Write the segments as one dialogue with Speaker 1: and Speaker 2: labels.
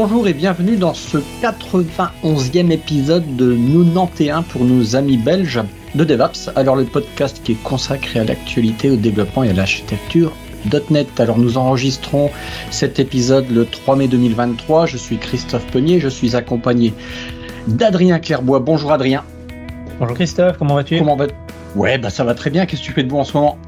Speaker 1: bonjour et bienvenue dans ce 91e épisode de Nous 91 pour nos amis belges de DevApps, alors le podcast qui est consacré à l'actualité, au développement et à l'architecture .NET. Alors nous enregistrons cet épisode le 3 mai 2023. Je suis Christophe Penier, je suis accompagné d'Adrien Clairbois. Bonjour Adrien.
Speaker 2: Bonjour Christophe, comment vas-tu?
Speaker 1: Comment vas Ouais, bah ça va très bien. Qu'est-ce que tu fais de bon en ce moment?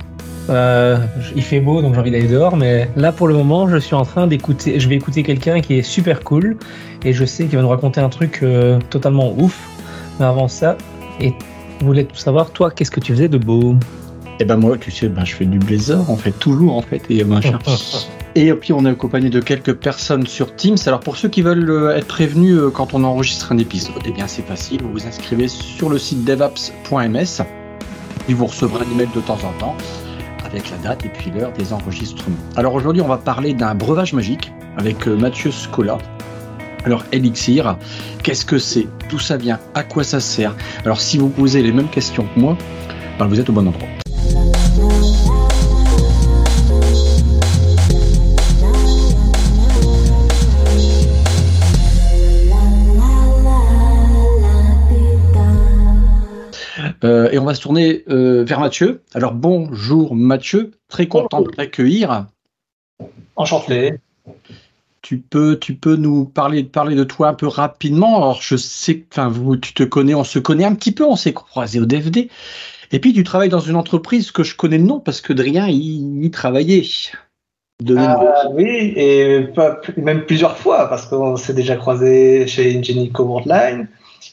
Speaker 2: Euh, il fait beau, donc j'ai envie d'aller dehors, mais là pour le moment, je suis en train d'écouter. Je vais écouter quelqu'un qui est super cool et je sais qu'il va nous raconter un truc euh, totalement ouf. Mais avant ça, et vous voulez tout savoir, toi, qu'est-ce que tu faisais de beau?
Speaker 1: Eh ben moi, tu sais, ben, je fais du blazer, en fait, toujours en fait, et. Et puis on est accompagné de quelques personnes sur Teams. Alors pour ceux qui veulent euh, être prévenus quand on enregistre un épisode, eh bien c'est facile, vous vous inscrivez sur le site devaps.ms et vous recevrez un email de temps en temps avec la date et puis l'heure des enregistrements. Alors aujourd'hui, on va parler d'un breuvage magique avec euh, Mathieu Scola. Alors Elixir, qu'est-ce que c'est? D'où ça vient? À quoi ça sert? Alors si vous posez les mêmes questions que moi, ben, vous êtes au bon endroit. Et on va se tourner euh, vers Mathieu. Alors bonjour Mathieu, très content de t'accueillir.
Speaker 3: Enchanté.
Speaker 1: Tu peux, tu peux nous parler, parler de toi un peu rapidement. Alors je sais que enfin, vous, tu te connais, on se connaît un petit peu, on s'est croisé au DFD. Et puis tu travailles dans une entreprise que je connais le nom parce que Drien y, y travaillait.
Speaker 3: De ah, oui, et pas, même plusieurs fois parce qu'on s'est déjà croisé chez Ingenico Worldline.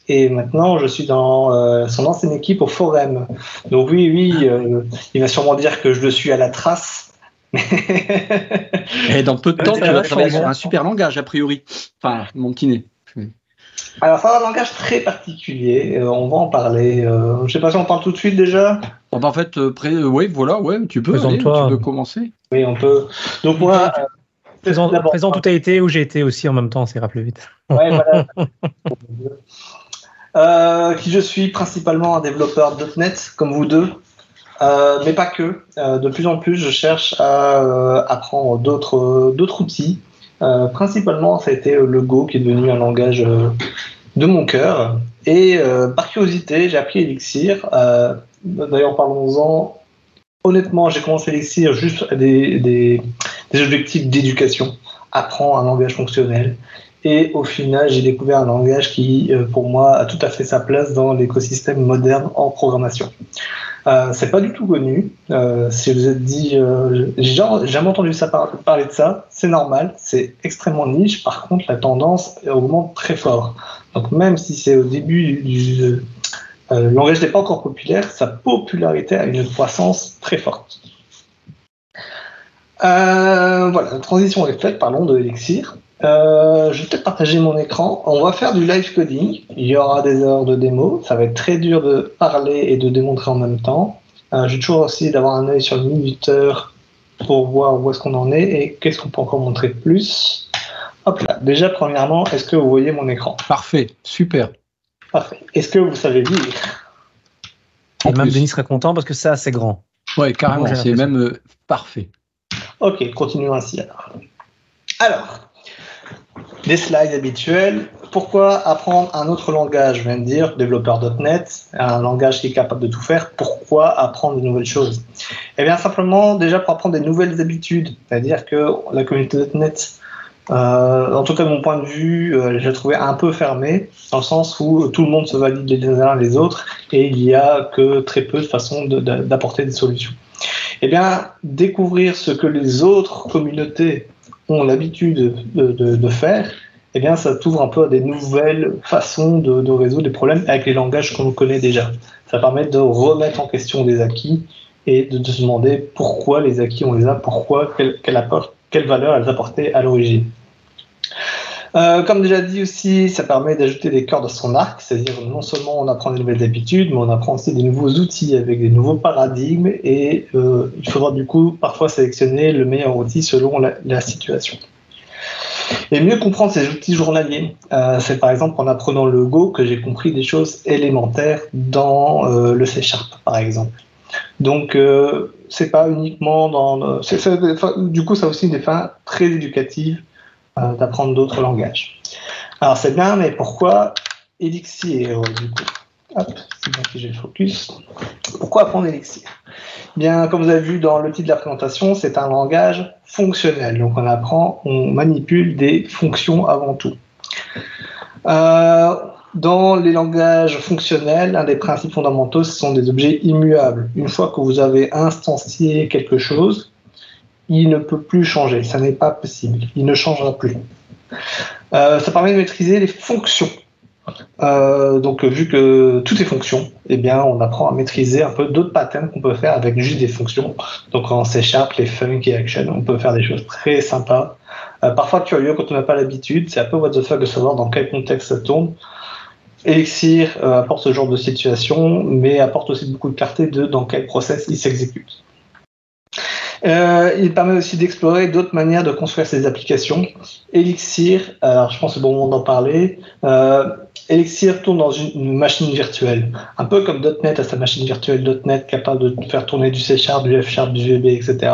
Speaker 3: Et maintenant, je suis dans euh, son ancienne équipe au Forum. Donc oui, oui, euh, il va sûrement dire que je le suis à la trace.
Speaker 1: Et dans peu de temps, tu vas travailler sur un super langage, a priori. Enfin, mon petit nez.
Speaker 3: Alors, c'est un langage très particulier. Euh, on va en parler. je ne sais pas si on parle tout de suite déjà.
Speaker 1: Bon, bah, en fait, oui, voilà, ouais, tu peux, aller, tu peux commencer.
Speaker 3: Oui, on peut. Donc moi,
Speaker 2: présent, présent tout a été où j'ai été aussi en même temps, c'est rappelé vite. Ouais, voilà.
Speaker 3: Euh, qui je suis principalement un développeur .NET comme vous deux, euh, mais pas que. Euh, de plus en plus, je cherche à apprendre d'autres d'autres outils. principalement, ça a été le Go qui est devenu un langage de mon cœur. Et par curiosité, j'ai appris Elixir. D'ailleurs, parlons-en. Honnêtement, j'ai commencé Elixir juste à des, des, des objectifs d'éducation. Apprends un langage fonctionnel. Et au final, j'ai découvert un langage qui, euh, pour moi, a tout à fait sa place dans l'écosystème moderne en programmation. Euh, c'est pas du tout connu. Euh, si vous êtes dit, euh, j'ai jamais entendu ça parler de ça, c'est normal. C'est extrêmement niche. Par contre, la tendance augmente très fort. Donc même si c'est au début du, le langage n'est pas encore populaire, sa popularité a une croissance très forte. voilà, la transition est faite. Parlons de Elixir. Euh, je vais peut-être partager mon écran. On va faire du live coding. Il y aura des heures de démo. Ça va être très dur de parler et de démontrer en même temps. Euh, J'ai toujours aussi d'avoir un œil sur le minuteur pour voir où est-ce qu'on en est et qu'est-ce qu'on peut encore montrer de plus. Hop là. Déjà, premièrement, est-ce que vous voyez mon écran?
Speaker 1: Parfait, super.
Speaker 3: Parfait. Est-ce que vous savez lire?
Speaker 2: Et même Denis serait content parce que ça, c'est grand.
Speaker 1: Ouais, carrément, c'est même euh, parfait.
Speaker 3: Ok, continuons ainsi alors. Alors, des slides habituels. Pourquoi apprendre un autre langage Je viens de dire développeur.net, un langage qui est capable de tout faire. Pourquoi apprendre de nouvelles choses? Eh bien, simplement, déjà pour apprendre des nouvelles habitudes. C'est-à-dire que la communauté .net, euh, en tout cas, de mon point de vue, euh, je l'ai trouvé un peu fermée, dans le sens où tout le monde se valide les uns les autres et il n'y a que très peu de façons d'apporter des solutions. Eh bien, découvrir ce que les autres communautés ont l'habitude de, faire, eh bien, ça t'ouvre un peu à des nouvelles façons de, résoudre des problèmes avec les langages qu'on connaît déjà. Ça permet de remettre en question des acquis et de, se demander pourquoi les acquis on les a, pourquoi, quelle, quelle valeur elles apportaient à l'origine. Euh, comme déjà dit aussi, ça permet d'ajouter des cordes à son arc, c'est-à-dire non seulement on apprend des nouvelles habitudes, mais on apprend aussi des nouveaux outils avec des nouveaux paradigmes et euh, il faudra du coup parfois sélectionner le meilleur outil selon la, situation. Et mieux comprendre ces outils journaliers, euh, c'est par exemple en apprenant le Go que j'ai compris des choses élémentaires dans le C Sharp par exemple. Donc c'est pas uniquement dans, du coup ça a aussi des fins très éducatives d'apprendre d'autres langages. Alors c'est bien, mais pourquoi Elixir du coup? Hop, c'est bon que j'ai le focus. Pourquoi apprendre Elixir? Bien, comme vous avez vu dans le titre de la présentation, c'est un langage fonctionnel. Donc on apprend, on manipule des fonctions avant tout. Euh, dans les langages fonctionnels, un des principes fondamentaux, ce sont des objets immuables. Une fois que vous avez instancié quelque chose, il ne peut plus changer. Ça n'est pas possible. Il ne changera plus. Euh, ça permet de maîtriser les fonctions. Euh, donc, vu que tout est fonction, eh bien, on apprend à maîtriser un peu d'autres patterns qu'on peut faire avec juste des fonctions. Donc, en C les funk et action, on peut faire des choses très sympas. Euh, parfois curieux quand on n'a pas l'habitude. C'est un peu what the fuck de savoir dans quel contexte ça tourne. Elixir euh, apporte ce genre de situation, mais apporte aussi beaucoup de clarté de dans quel process il s'exécute. Euh, il permet aussi d'explorer d'autres manières de construire ses applications. Elixir, alors je pense que c'est bon moment d'en parler. Euh, Elixir tourne dans une, machine virtuelle, un peu comme .NET a sa machine virtuelle .NET capable de faire tourner du C Sharp, du F Sharp, du VB, etc.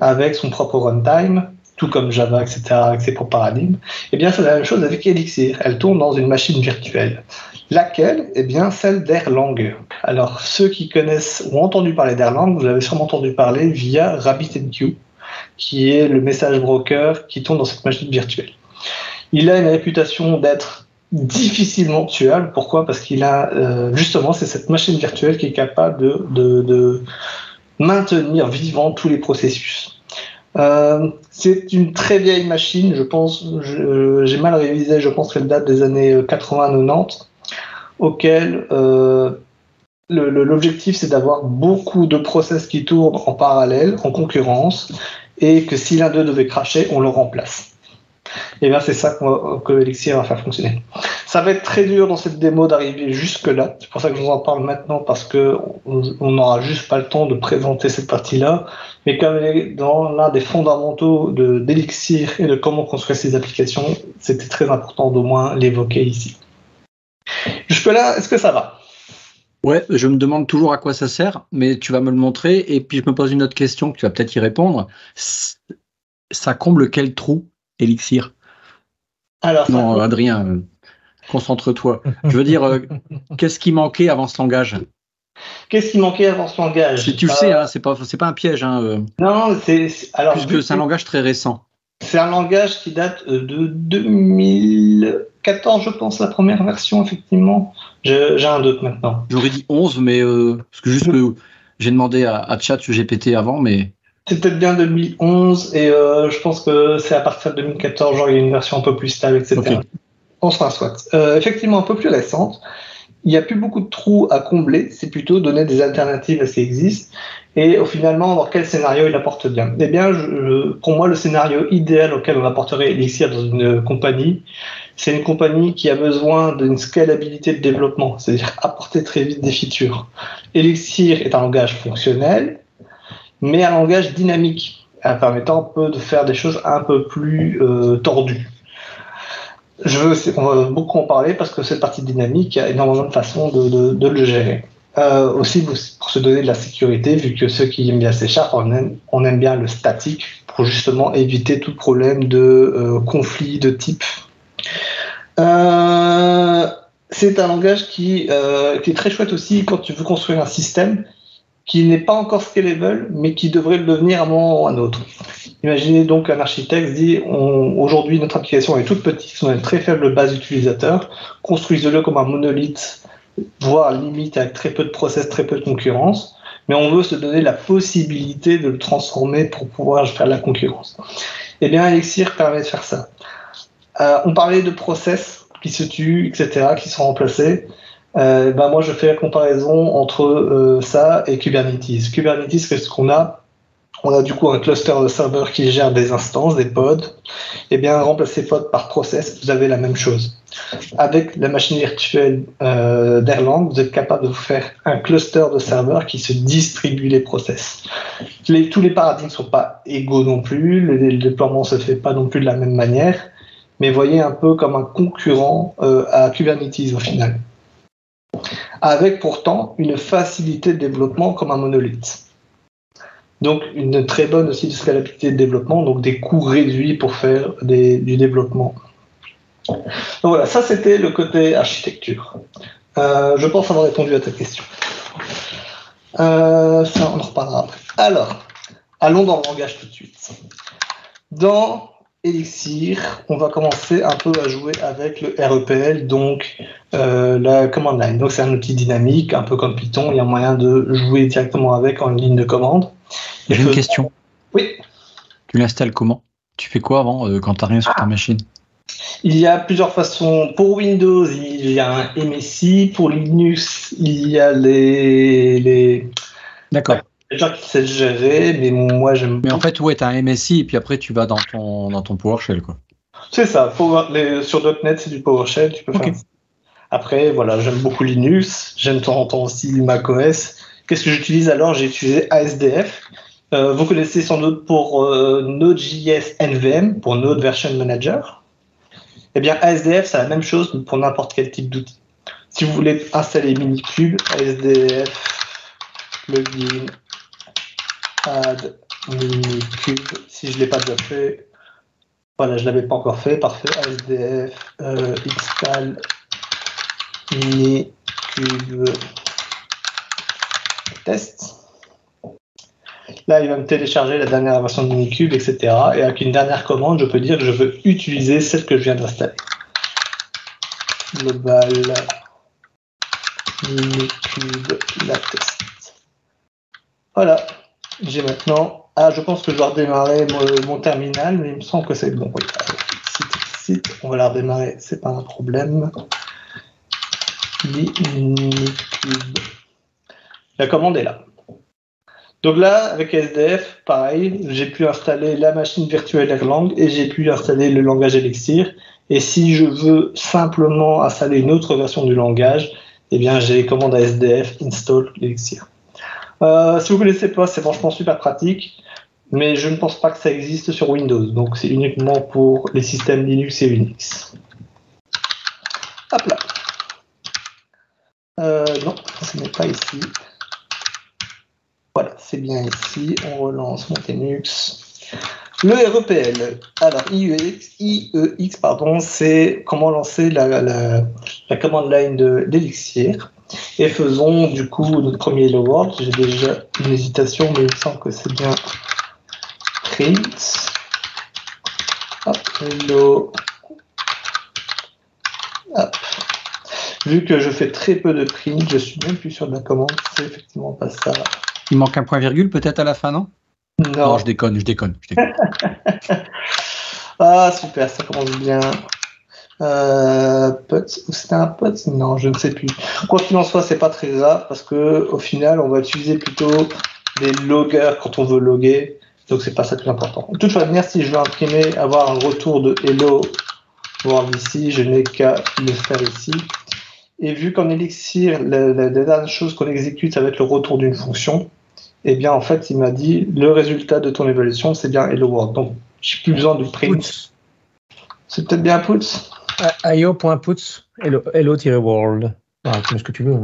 Speaker 3: Avec son propre runtime, tout comme Java, etc. avec ses propres paradigmes. Eh bien, c'est la même chose avec Elixir. Elle tourne dans une machine virtuelle. Laquelle? Eh bien, celle d'Erlang. Alors, ceux qui connaissent ou ont entendu parler d'Erlang, vous l'avez sûrement entendu parler via RabbitMQ, qui est le message broker qui tourne dans cette machine virtuelle. Il a une réputation d'être difficilement tuable. Pourquoi? Parce qu'il a euh, justement, c'est cette machine virtuelle qui est capable de, maintenir vivant tous les processus. Euh, c'est une très vieille machine, je pense, j'ai mal révisé, je pense qu'elle date des années 80-90 auquel euh, l'objectif c'est d'avoir beaucoup de process qui tournent en parallèle, en concurrence, et que si l'un d'eux devait cracher, on le remplace. Et bien c'est ça que Elixir va faire fonctionner. Ça va être très dur dans cette démo d'arriver jusque là. C'est pour ça que je vous en parle maintenant parce que on n'aura juste pas le temps de présenter cette partie-là. Mais comme elle est dans l'un des fondamentaux d'Elixir et de comment construire ses applications, c'était très important d'au moins l'évoquer ici. Jusque-là, est-ce que ça va?
Speaker 1: Ouais, je me demande toujours à quoi ça sert, mais tu vas me le montrer. Et puis je me pose une autre question, que tu vas peut-être y répondre. Ça comble quel trou, Elixir? Alors, Non, Adrien, euh, concentre-toi. je veux dire, euh, qu'est-ce qui manquait avant ce langage?
Speaker 3: Qu'est-ce qui manquait avant ce langage?
Speaker 1: Si tu le sais, hein, c'est pas, pas un piège. Hein, euh.
Speaker 3: non, c'est
Speaker 1: alors puisque c'est un langage très récent.
Speaker 3: C'est un langage qui date de 2000. 14, je pense, la première version, effectivement. J'ai un doute maintenant.
Speaker 1: J'aurais dit 11, mais euh, parce que juste j'ai demandé à, à Chat GPT avant, mais.
Speaker 3: C'est peut-être bien 2011, et euh, je pense que c'est à partir de 2014, genre il y a une version un peu plus stable, etc. On sera soit. Euh, effectivement, un peu plus récente. Il n'y a plus beaucoup de trous à combler, c'est plutôt donner des alternatives à ce qui existe. Et au finalement, dans quel scénario il apporte bien Eh bien, pour moi, le scénario idéal auquel on apporterait Elixir dans une compagnie, c'est une compagnie qui a besoin d'une scalabilité de développement, c'est-à-dire apporter très vite des features. Elixir est un langage fonctionnel, mais un langage dynamique, permettant un peu de faire des choses un peu plus euh, tordues. On va beaucoup en parler parce que cette partie dynamique, il y a énormément de façons de, le gérer. Euh, aussi pour se donner de la sécurité, vu que ceux qui aiment bien C Sharp, on aime, bien le statique pour justement éviter tout problème de euh, conflit de type euh, c'est un langage qui, euh, qui, est très chouette aussi quand tu veux construire un système qui n'est pas encore scalable, mais qui devrait le devenir à un moment ou à un autre. Imaginez donc un architecte dit aujourd'hui notre application est toute petite, on a une très faible base d'utilisateurs, construisez-le comme un monolithe, voire limite avec très peu de process, très peu de concurrence, mais on veut se donner la possibilité de le transformer pour pouvoir faire de la concurrence. Eh bien, Elixir permet de faire ça. Euh, on parlait de process qui se tuent, etc., qui sont remplacés. Euh, ben moi, je fais la comparaison entre euh, ça et Kubernetes. Kubernetes, qu'est-ce qu'on a? On a du coup un cluster de serveurs qui gère des instances, des pods. Et eh bien, remplacer pod par process, vous avez la même chose. Avec la machine virtuelle euh, d'Erlang, vous êtes capable de vous faire un cluster de serveurs qui se distribue les process. Les, tous les paradigmes ne sont pas égaux non plus, le, le déploiement ne se fait pas non plus de la même manière mais voyez un peu comme un concurrent euh, à Kubernetes au final. Avec pourtant une facilité de développement comme un monolithe. Donc une très bonne aussi scalabilité de développement, donc des coûts réduits pour faire du développement. Donc voilà, ça c'était le côté architecture. Euh, je pense avoir répondu à ta question. Euh, ça, on en reparlera après. Alors, allons dans le langage tout de suite. Dans Elixir, on va commencer un peu à jouer avec le REPL, donc euh, la command line. Donc c'est un outil dynamique, un peu comme Python, il y a moyen de jouer directement avec en ligne de commande.
Speaker 1: J'ai une question.
Speaker 3: Oui.
Speaker 1: Tu l'installes comment? Tu fais quoi avant euh, quand tu n'as rien sur ta machine?
Speaker 3: Il y a plusieurs façons. Pour Windows, il y a un MSI. Pour Linux, il y a les. les...
Speaker 1: D'accord.
Speaker 3: Les gens qui savent gérer, mais moi j'aime.
Speaker 1: Mais en fait, ouais, tu as un MSI et puis après tu vas dans ton, dans ton PowerShell. quoi.
Speaker 3: C'est ça. les, sur .NET, c'est du PowerShell. Tu peux faire. Après, voilà, j'aime beaucoup Linux. J'aime de temps en temps aussi macOS. Qu'est-ce que j'utilise alors? J'ai utilisé ASDF. Euh, vous connaissez sans doute pour euh, Node.js NVM, pour Node Version Manager. Eh bien, ASDF, c'est la même chose pour n'importe quel type d'outil. Si vous voulez installer Minikube, ASDF, plugin, add Minikube. Si je ne l'ai pas déjà fait, voilà, je ne l'avais pas encore fait, parfait. ASDF, euh, install Minikube test. Là, il va me télécharger la dernière version de Minikube, etc. Et avec une dernière commande, je peux dire que je veux utiliser celle que je viens d'installer. Global Minikube la test. Voilà. J'ai maintenant. Ah, je pense que je dois redémarrer mon, terminal, mais il me semble que c'est bon. Oui. site, on va la redémarrer, c'est pas un problème. La commande est là. Donc là, avec SDF, pareil, j'ai pu installer la machine virtuelle Erlang et j'ai pu installer le langage Elixir. Et si je veux simplement installer une autre version du langage, eh bien j'ai les commandes à SDF install Elixir. Euh, si vous ne connaissez pas, c'est franchement super pratique, mais je ne pense pas que ça existe sur Windows. Donc c'est uniquement pour les systèmes Linux et Unix. Hop là. Euh, non, ce n'est pas ici. Voilà, c'est bien ici. On relance Montenux. Le REPL. Alors, IEX, IEX pardon, c'est comment lancer la, la, commande line d'Elixir. Et faisons du coup notre premier Hello World. J'ai déjà une hésitation, mais il me semble que c'est bien print. Hop, hello. Hop. Vu que je fais très peu de print, je suis même plus sûr de la commande. C'est effectivement pas ça.
Speaker 1: Il manque un point virgule peut-être à la fin, non
Speaker 3: non.
Speaker 1: je déconne, je déconne. Je déconne.
Speaker 3: ah, super, ça commence bien. Euh, c'était un pote Non, je ne sais plus. Quoi qu'il en soit, c'est pas très grave parce que au final, on va utiliser plutôt des loggers quand on veut loguer. Donc c'est pas ça le plus important. De toute manière, si je veux imprimer, avoir un retour de hello voir ici, je n'ai qu'à le faire ici. Et vu qu'en Elixir, la, la, dernière chose qu'on exécute, ça va être le retour d'une fonction, eh bien, en fait, il m'a dit le résultat de ton évaluation, c'est bien hello world. Donc, j'ai plus besoin de print. C'est peut-être bien puts?
Speaker 2: io.puts, hello-world. Ah, ce que tu veux.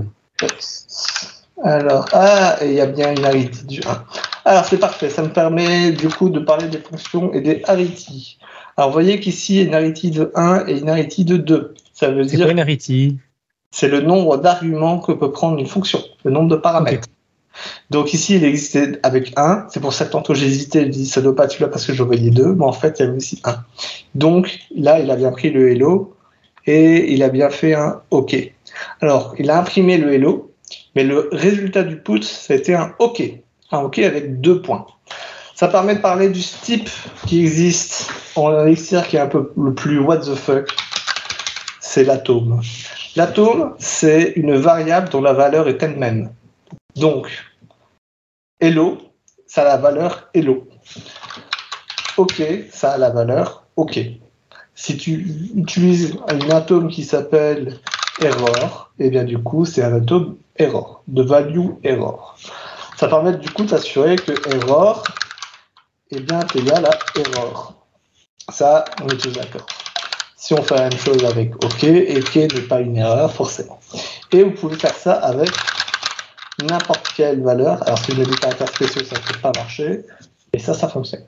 Speaker 3: Alors, ah, il y a bien une arity du 1. Alors, c'est parfait. Ça me permet, du coup, de parler des fonctions et des arity. Alors, vous voyez qu'ici, il y a une arity de 1 et une arity de 2. Ça veut dire.
Speaker 2: Quoi une arity
Speaker 3: c'est le nombre d'arguments que peut prendre une fonction, le nombre de paramètres. Donc ici, il existait avec 1. C'est pour ça que tantôt j'hésitais, je dis ça doit pas être celui-là parce que je voyais 2, mais en fait, il y avait aussi 1. Donc là, il a bien pris le hello et il a bien fait un OK. Alors, il a imprimé le hello, mais le résultat du put, ça a été un OK. Un OK avec deux points. Ça permet de parler du type qui existe en Elixir qui est un peu le plus what the fuck. C'est l'atome. L'atome, c'est une variable dont la valeur est elle-même. Donc, hello, ça a la valeur hello. OK, ça a la valeur OK. Si tu utilises un atome qui s'appelle error, et eh bien du coup, c'est un atome error, de value error. Ça permet du coup d'assurer que error est bien égal à error. Ça, on est tous d'accord. Si on fait la même chose avec OK, et OK n'est pas une erreur, forcément. Et vous pouvez faire ça avec n'importe quelle valeur. Alors si je des caractères spéciaux, ça ne peut pas marcher. Et ça, ça fonctionne.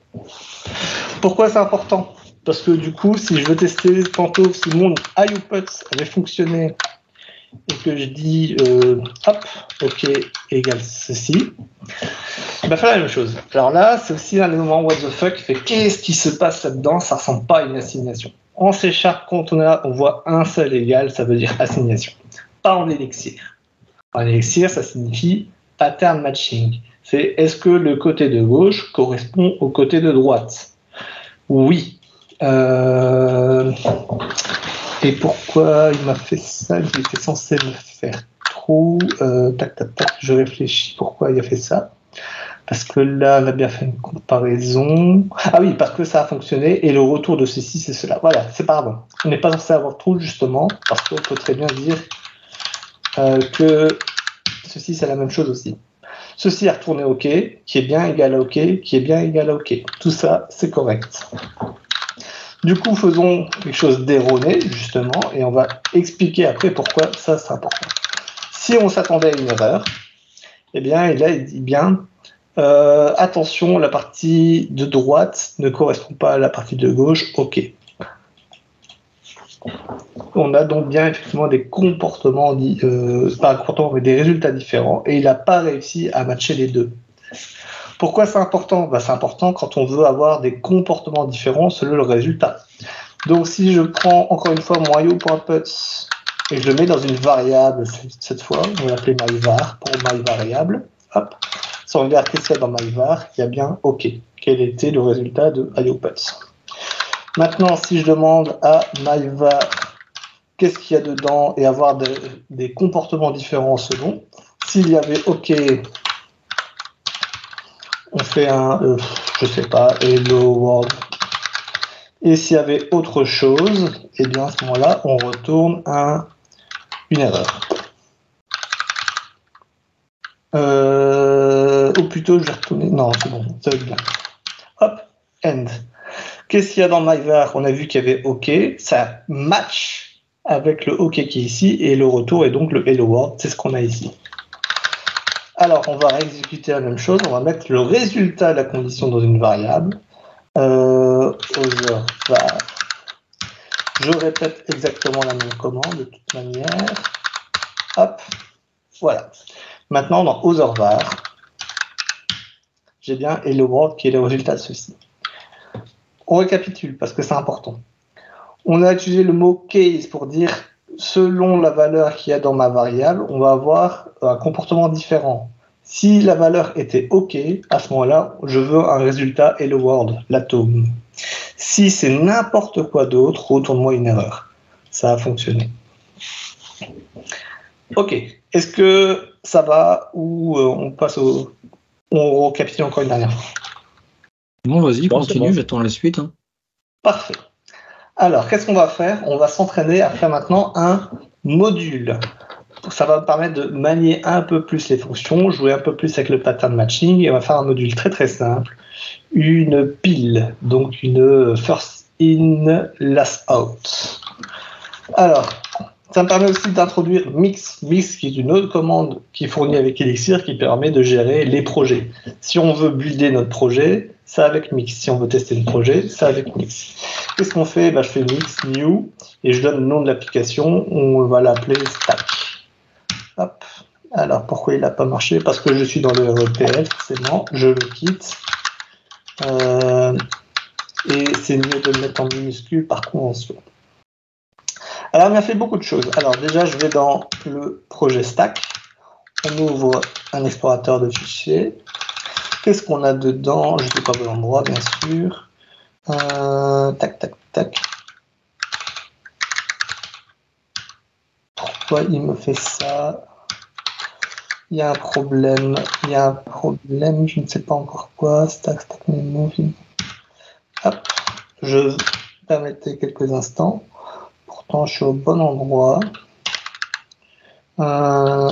Speaker 3: Pourquoi c'est important? Parce que du coup, si je veux tester tantôt si mon IOPUTS avait fonctionné et que je dis euh, hop, ok égale ceci, il va faire la même chose. Alors là, c'est aussi un élément what the fuck qu'est-ce qui se passe là-dedans? Ça ressemble pas à une assignation. En C Sharp, quand on, a, on voit un seul égal, ça veut dire assignation. Pas en élixir. En élixir, ça signifie pattern matching. C'est est-ce que le côté de gauche correspond au côté de droite? Oui. Euh, et pourquoi il m'a fait ça? Il était censé me faire trop. Euh, tac, tac, tac. Je réfléchis pourquoi il a fait ça. Parce que là, on a bien fait une comparaison. Ah oui, parce que ça a fonctionné et le retour de ceci, c'est cela. Voilà, c'est pas grave. On n'est pas censé avoir trop justement, parce qu'on peut très bien dire euh, que ceci, c'est la même chose aussi. Ceci a retourné OK, qui est bien égal à OK, qui est bien égal à OK. Tout ça, c'est correct. Du coup, faisons quelque chose d'erroné, justement, et on va expliquer après pourquoi ça, c'est important. Si on s'attendait à une erreur, eh bien, là, il dit bien, euh, attention, la partie de droite ne correspond pas à la partie de gauche, OK. On a donc bien effectivement des comportements, euh, pas comportements, mais des résultats différents, et il n'a pas réussi à matcher les deux. Pourquoi c'est important? Bah, C'est important quand on veut avoir des comportements différents selon le résultat. Donc si je prends encore une fois mon io.puts et je le mets dans une variable cette fois, on va l'appeler myvar pour myVariable, hop, si on regarde qu'est-ce qu'il y a dans myvar, il y a bien OK. Quel était le résultat de io.puts Maintenant, si je demande à myvar qu'est-ce qu'il y a dedans et avoir des comportements différents selon, s'il y avait OK on fait un, je euh, je sais pas, hello world. Et s'il y avait autre chose, et eh bien à ce moment-là, on retourne un, une erreur. Euh, ou plutôt, je vais retourner. Non, c'est bon, ça va bien. Hop, end. Qu'est-ce qu'il y a dans myvar On a vu qu'il y avait OK. Ça match avec le OK qui est ici et le retour est donc le hello world. C'est ce qu'on a ici. Alors, on va exécuter la même chose. On va mettre le résultat de la condition dans une variable. Euh, var. Je répète exactement la même commande de toute manière. Hop, voilà. Maintenant, dans other var, j'ai bien hello world qui est le résultat de ceci. On récapitule parce que c'est important. On a utilisé le mot case pour dire selon la valeur qu'il y a dans ma variable, on va avoir un comportement différent. Si la valeur était OK, à ce moment-là, je veux un résultat hello world, l'atome. Si c'est n'importe quoi d'autre, retourne-moi une erreur. Ça a fonctionné. OK. Est-ce que ça va ou euh, on passe au. On recapitule encore une dernière fois?
Speaker 1: Bon, vas-y, continue, j'attends la suite. Hein.
Speaker 3: Parfait. Alors, qu'est-ce qu'on va faire? On va s'entraîner à faire maintenant un module. Ça va me permettre de manier un peu plus les fonctions, jouer un peu plus avec le pattern matching, et on va faire un module très très simple, une pile, donc une first in, last out. Alors, ça me permet aussi d'introduire Mix, Mix qui est une autre commande qui est fournie avec Elixir qui permet de gérer les projets. Si on veut builder notre projet, ça avec Mix. Si on veut tester le projet, ça avec Mix. Qu'est-ce qu'on fait? Bah, Je fais Mix, New, et je donne le nom de l'application. On va l'appeler Stack. Hop. Alors, pourquoi il n'a pas marché? Parce que je suis dans le REPL, forcément. Je le quitte. Euh, et c'est mieux de le mettre en minuscule par convention. Alors, on a fait beaucoup de choses. Alors, déjà, je vais dans le projet Stack. On ouvre un explorateur de fichiers. Qu'est-ce qu'on a dedans? Je ne pas bon endroit, bien sûr. Euh, tac, tac, tac. Pourquoi il me fait ça? Il y a un problème. Il y a un problème, je ne sais pas encore quoi. Stack, stack. Hop. Je permettez quelques instants je suis au bon endroit. Euh,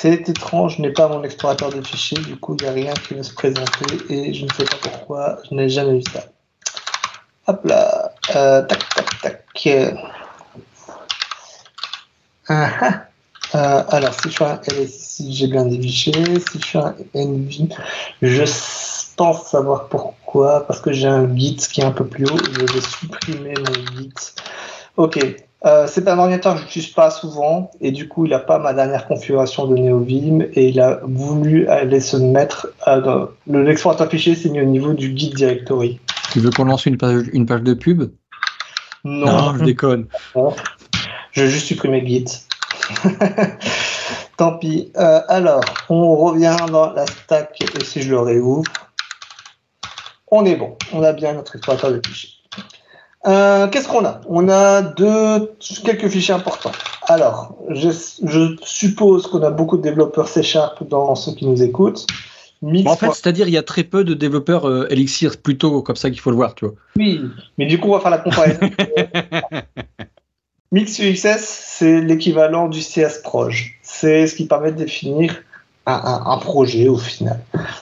Speaker 3: c'est étrange, je n'ai pas mon explorateur de fichiers, du coup il n'y a rien qui va se présenter et je ne sais pas pourquoi, je n'ai jamais vu ça. Hop là, euh, tac tac tac. Ah, ah. Euh, alors, si je fais un LSI, j'ai bien déviché. Si je fais un NV, je pense savoir pourquoi. Parce que j'ai un Git qui est un peu plus haut. Je vais supprimer mon Git. Ok. Euh, c'est un ordinateur que je n'utilise pas souvent et du coup il n'a pas ma dernière configuration de NeoVim et il a voulu aller se mettre euh, le l'explorateur fichier s'est mis au niveau du Git directory.
Speaker 1: Tu veux qu'on lance une page, une page de pub?
Speaker 3: Non,
Speaker 1: Non, je déconne.
Speaker 3: je vais juste supprimer Git. Tant pis. Euh, alors, on revient dans la stack et si je le réouvre, on est bon. On a bien notre explorateur de fichiers. Euh, Qu'est-ce qu'on a? On a deux, quelques fichiers importants. Alors, je, je suppose qu'on a beaucoup de développeurs C Sharp dans ceux qui nous écoutent. Mix
Speaker 1: en fait, c'est-à-dire il y a très peu de développeurs euh, Elixir, plutôt comme ça qu'il faut le voir, tu vois.
Speaker 3: Oui, mais du coup, on va faire la comparaison. Mix UXS, c'est l'équivalent du CS Proj. C'est ce qui permet de définir un, un- un projet au final.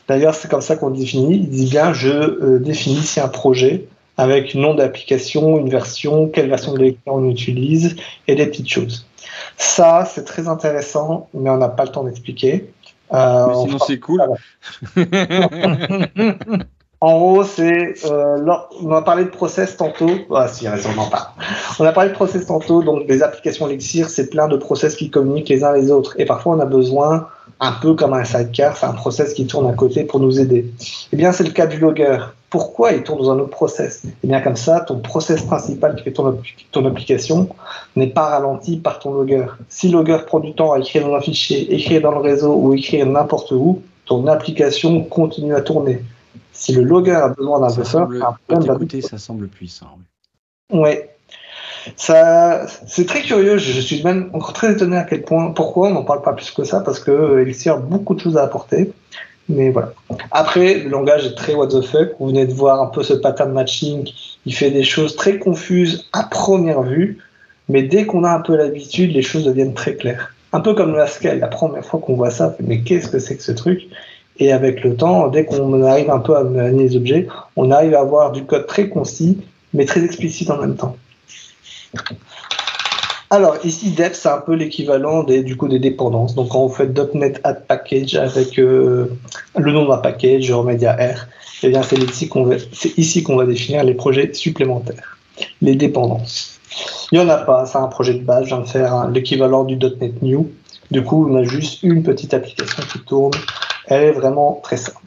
Speaker 3: D'ailleurs, c'est comme ça qu'on définit. Il dit bien, je euh, définis ici un projet avec nom d'application, une version, quelle version de lecteur on utilise et des petites choses. Ça, c'est très intéressant, mais on n'a pas le temps d'expliquer. Euh,
Speaker 1: sinon, c'est cool.
Speaker 3: En gros, c'est. euh, on a parlé de process tantôt. Ah, si, on en parle. On a parlé de process tantôt. Donc, les applications Elixir, c'est plein de process qui communiquent les uns les autres. Et parfois, on a besoin, un peu comme un sidecar, c'est un process qui tourne à côté pour nous aider. Eh bien, c'est le cas du logger. Pourquoi il tourne dans un autre process? Eh bien, comme ça, ton process principal qui fait ton, app- ton application n'est pas ralenti par ton logger. Si le logger prend du temps à écrire dans un fichier, écrire dans le réseau ou écrire n'importe où, ton application continue à tourner. Si le logger a besoin d'un buffer,
Speaker 1: ça semble puissant. oui.
Speaker 3: Ouais. Ça, c'est très curieux. Je, suis même encore très étonné à quel point. Pourquoi on n'en parle pas plus que ça Parce que euh, Elixir a beaucoup de choses à apporter. Mais voilà. Après, le langage est très what the fuck. Vous venez de voir un peu ce pattern matching. Il fait des choses très confuses à première vue. Mais dès qu'on a un peu l'habitude, les choses deviennent très claires. Un peu comme le Haskell. La première fois qu'on voit ça, mais qu'est-ce que c'est que ce truc? Et avec le temps, dès qu'on arrive un peu à manier les objets, on arrive à avoir du code très concis, mais très explicite en même temps. Alors ici, dep, c'est un peu l'équivalent des, du coup des dépendances. Donc quand vous faites .NET add package avec euh, le nom d'un package, remedia R, eh bien c'est ici qu'on va, va définir les projets supplémentaires, les dépendances. Il n'y en a pas, c'est un projet de base, je viens de faire l'équivalent du .NET New. Du coup, on a juste une petite application qui tourne. Elle est vraiment très simple.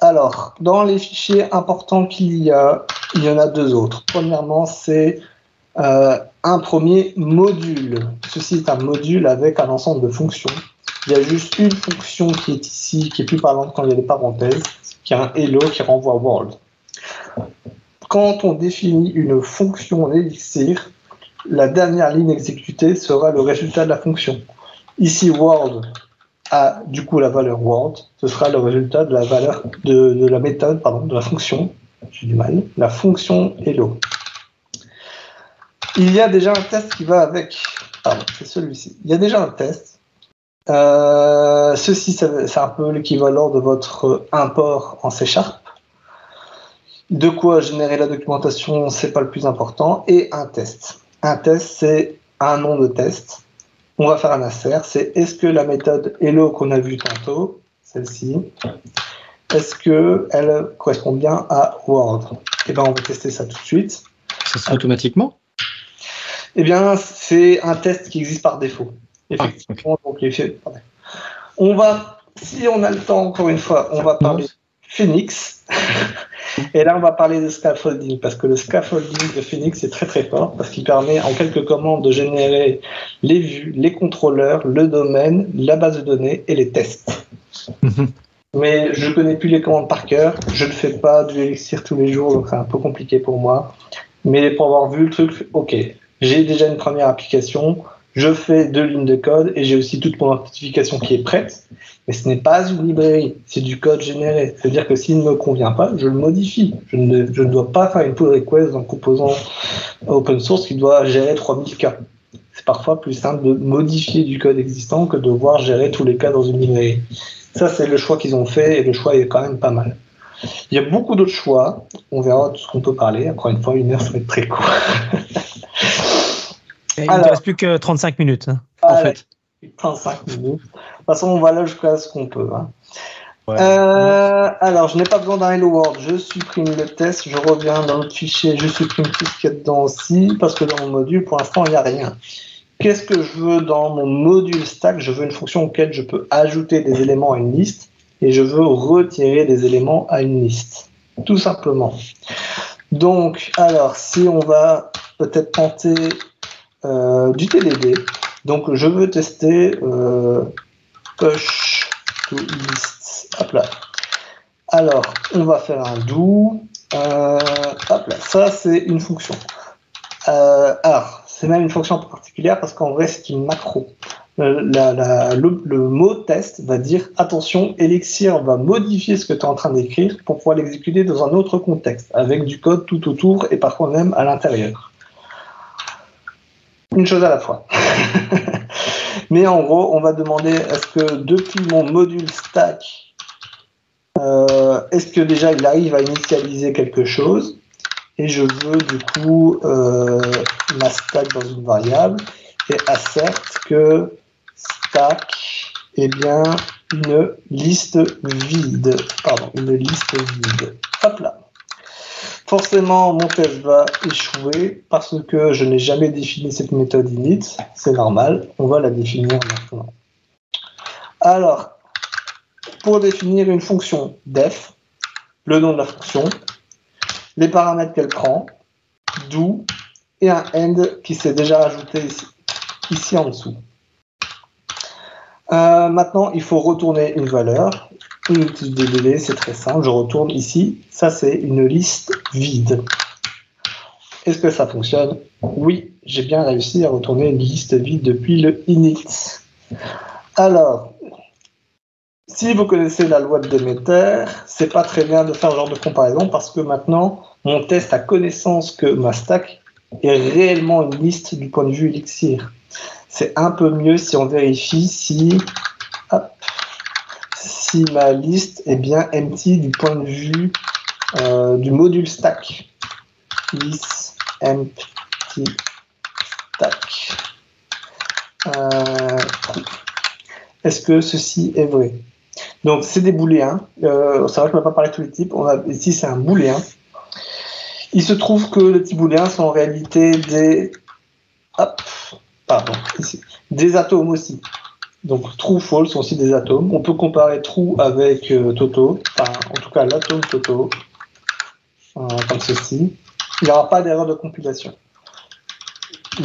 Speaker 3: Alors, dans les fichiers importants qu'il y a, il y en a deux autres. Premièrement, c'est euh, un premier module. Ceci est un module avec un ensemble de fonctions. Il y a juste une fonction qui est ici, qui est plus parlante quand il y a des parenthèses, qui a un hello qui renvoie world. Quand on définit une fonction en Elixir, la dernière ligne exécutée sera le résultat de la fonction. Ici, world a du coup la valeur world, ce sera le résultat de la valeur de la méthode, pardon, de la fonction, j'ai du mal, la fonction hello. Il y a déjà un test qui va avec. Pardon, c'est celui-ci. Il y a déjà un test. Euh, ceci, c'est un peu l'équivalent de votre import en C. De quoi générer la documentation, c'est pas le plus important. Et un test. Un test, c'est un nom de test. On va faire un insert. C'est est-ce que la méthode hello qu'on a vue tantôt, celle-ci, est-ce qu'elle correspond bien à Word? Et ben, on va tester ça tout de suite.
Speaker 1: Ça se fait automatiquement?
Speaker 3: Eh bien, c'est un test qui existe par défaut. Effectivement, donc fait par défaut. On va, si on a le temps, encore une fois, on va parler de Phoenix. Et là, on va parler de scaffolding, parce que le scaffolding de Phoenix est très très fort, parce qu'il permet en quelques commandes de générer les vues, les contrôleurs, le domaine, la base de données et les tests. Mais je connais plus les commandes par cœur, je ne fais pas du Elixir tous les jours, donc c'est un peu compliqué pour moi. Mais pour avoir vu le truc, ok, j'ai déjà une première application, je fais deux lignes de code et j'ai aussi toute mon authentification qui est prête. Mais ce n'est pas une librairie, c'est du code généré. C'est-à-dire que s'il ne me convient pas, je le modifie. Je ne, dois pas faire une pull request d'un composant open source qui doit gérer 3000 cas. C'est parfois plus simple de modifier du code existant que de devoir gérer tous les cas dans une librairie. Ça, c'est le choix qu'ils ont fait et le choix est quand même pas mal. Il y a beaucoup d'autres choix. On verra de ce qu'on peut parler. Encore une fois, une heure, ça va être très court.
Speaker 2: Il ne reste plus que 35 minutes. hein.
Speaker 1: En
Speaker 3: Allez,
Speaker 1: fait.
Speaker 3: 35 minutes. De toute façon, on va là jusqu'à ce qu'on peut. hein.
Speaker 1: Ouais.
Speaker 3: Euh, alors, je n'ai pas besoin d'un Hello World. Je supprime le test. Je reviens dans notre fichier. Je supprime tout ce qu'il y a dedans aussi. Parce que dans mon module, pour l'instant, il n'y a rien. Qu'est-ce que je veux dans mon module stack? Je veux une fonction auquel je peux ajouter des éléments à une liste. Et je veux retirer des éléments à une liste. Tout simplement. Donc, alors, si on va peut-être tenter euh, du TDD. Donc, je veux tester euh, push to list. Hop là. Alors, on va faire un do. Euh, hop là. Ça, c'est une fonction. Alors, c'est même une fonction particulière parce qu'en vrai, c'est une macro. Le mot test va dire attention, Elixir va modifier ce que tu es en train d'écrire pour pouvoir l'exécuter dans un autre contexte, avec du code tout autour et parfois même à l'intérieur. Une chose à la fois. Mais en gros, on va demander est-ce que depuis mon module stack, euh, est-ce que déjà il arrive à initialiser quelque chose Et je veux du coup euh, stack dans une variable et assert que stack est bien une liste vide. Pardon, une liste vide. Hop là. Forcément, mon test va échouer parce que je n'ai jamais défini cette méthode init. C'est normal, on va la définir maintenant. Alors, pour définir une fonction def, le nom de la fonction, les paramètres qu'elle prend, do et un end qui s'est déjà ajouté ici, ici en dessous. Euh, maintenant, il faut retourner une valeur. Une petite DDD, c'est très simple. Je retourne ici. Ça, c'est une liste vide. Est-ce que ça fonctionne? Oui, j'ai bien réussi à retourner une liste vide depuis le init. Alors, si vous connaissez la loi de Demeter, c'est pas très bien de faire ce genre de comparaison parce que maintenant, mon test a connaissance que ma stack est réellement une liste du point de vue Elixir. C'est un peu mieux si on vérifie si, hop, si ma liste est bien empty du point de vue euh, du module stack. Is empty stack. Euh. Est-ce que ceci est vrai? Donc, c'est des booléens. Euh, c'est vrai que je ne vais pas parler de tous les types. On ici, c'est un booléen. Il se trouve que les petits booléens sont en réalité des. Hop, pardon, ici. Des atomes aussi. Donc, true, false sont aussi des atomes. On peut comparer true avec euh, Toto. Enfin, en tout cas, l'atome Toto. Euh, comme ceci. Il n'y aura pas d'erreur de compilation.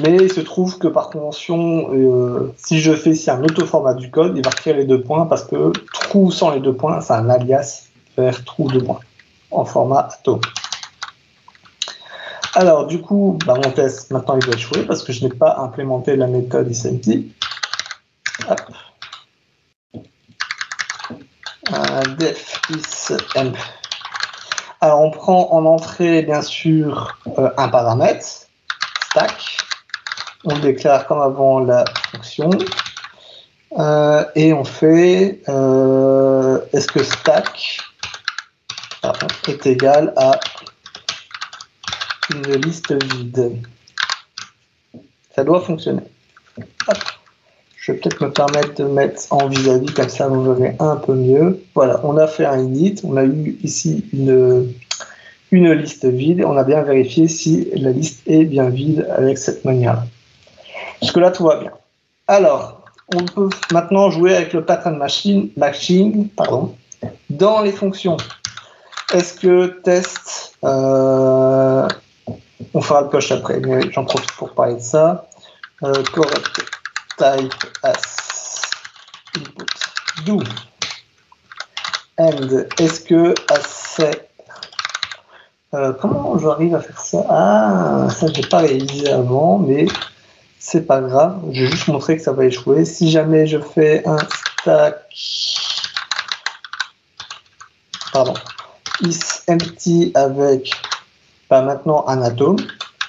Speaker 3: Mais il se trouve que par convention, euh, si je fais ici un auto-format du code, il va retirer les deux points parce que true sans les deux points, c'est un alias vers true deux points en format atome. Alors, du coup, bah, mon test, maintenant, il va échouer parce que je n'ai pas implémenté la méthode isempty. Alors, on prend en entrée, bien sûr, euh, un paramètre, stack. On déclare comme avant la fonction. Euh, et on fait euh, est-ce que stack pardon, est égal à une liste vide? Ça doit fonctionner. Je vais peut-être me permettre de mettre en vis-à-vis, comme ça vous verrez un peu mieux. Voilà, on a fait un init, on a eu ici une, liste vide, on a bien vérifié si la liste est bien vide avec cette manière-là. Jusque-là, tout va bien. Alors, on peut maintenant jouer avec le pattern machine, machine pardon, dans les fonctions. Est-ce que test, euh, on fera le push après, mais j'en profite pour parler de ça. Euh, correct type as input do and est-ce que assez euh, comment j'arrive à faire ça? Ah, ça j'ai pas réalisé avant, mais c'est pas grave. Je vais juste montrer que ça va échouer. Si jamais je fais un stack, pardon, is empty avec bah, maintenant un atome,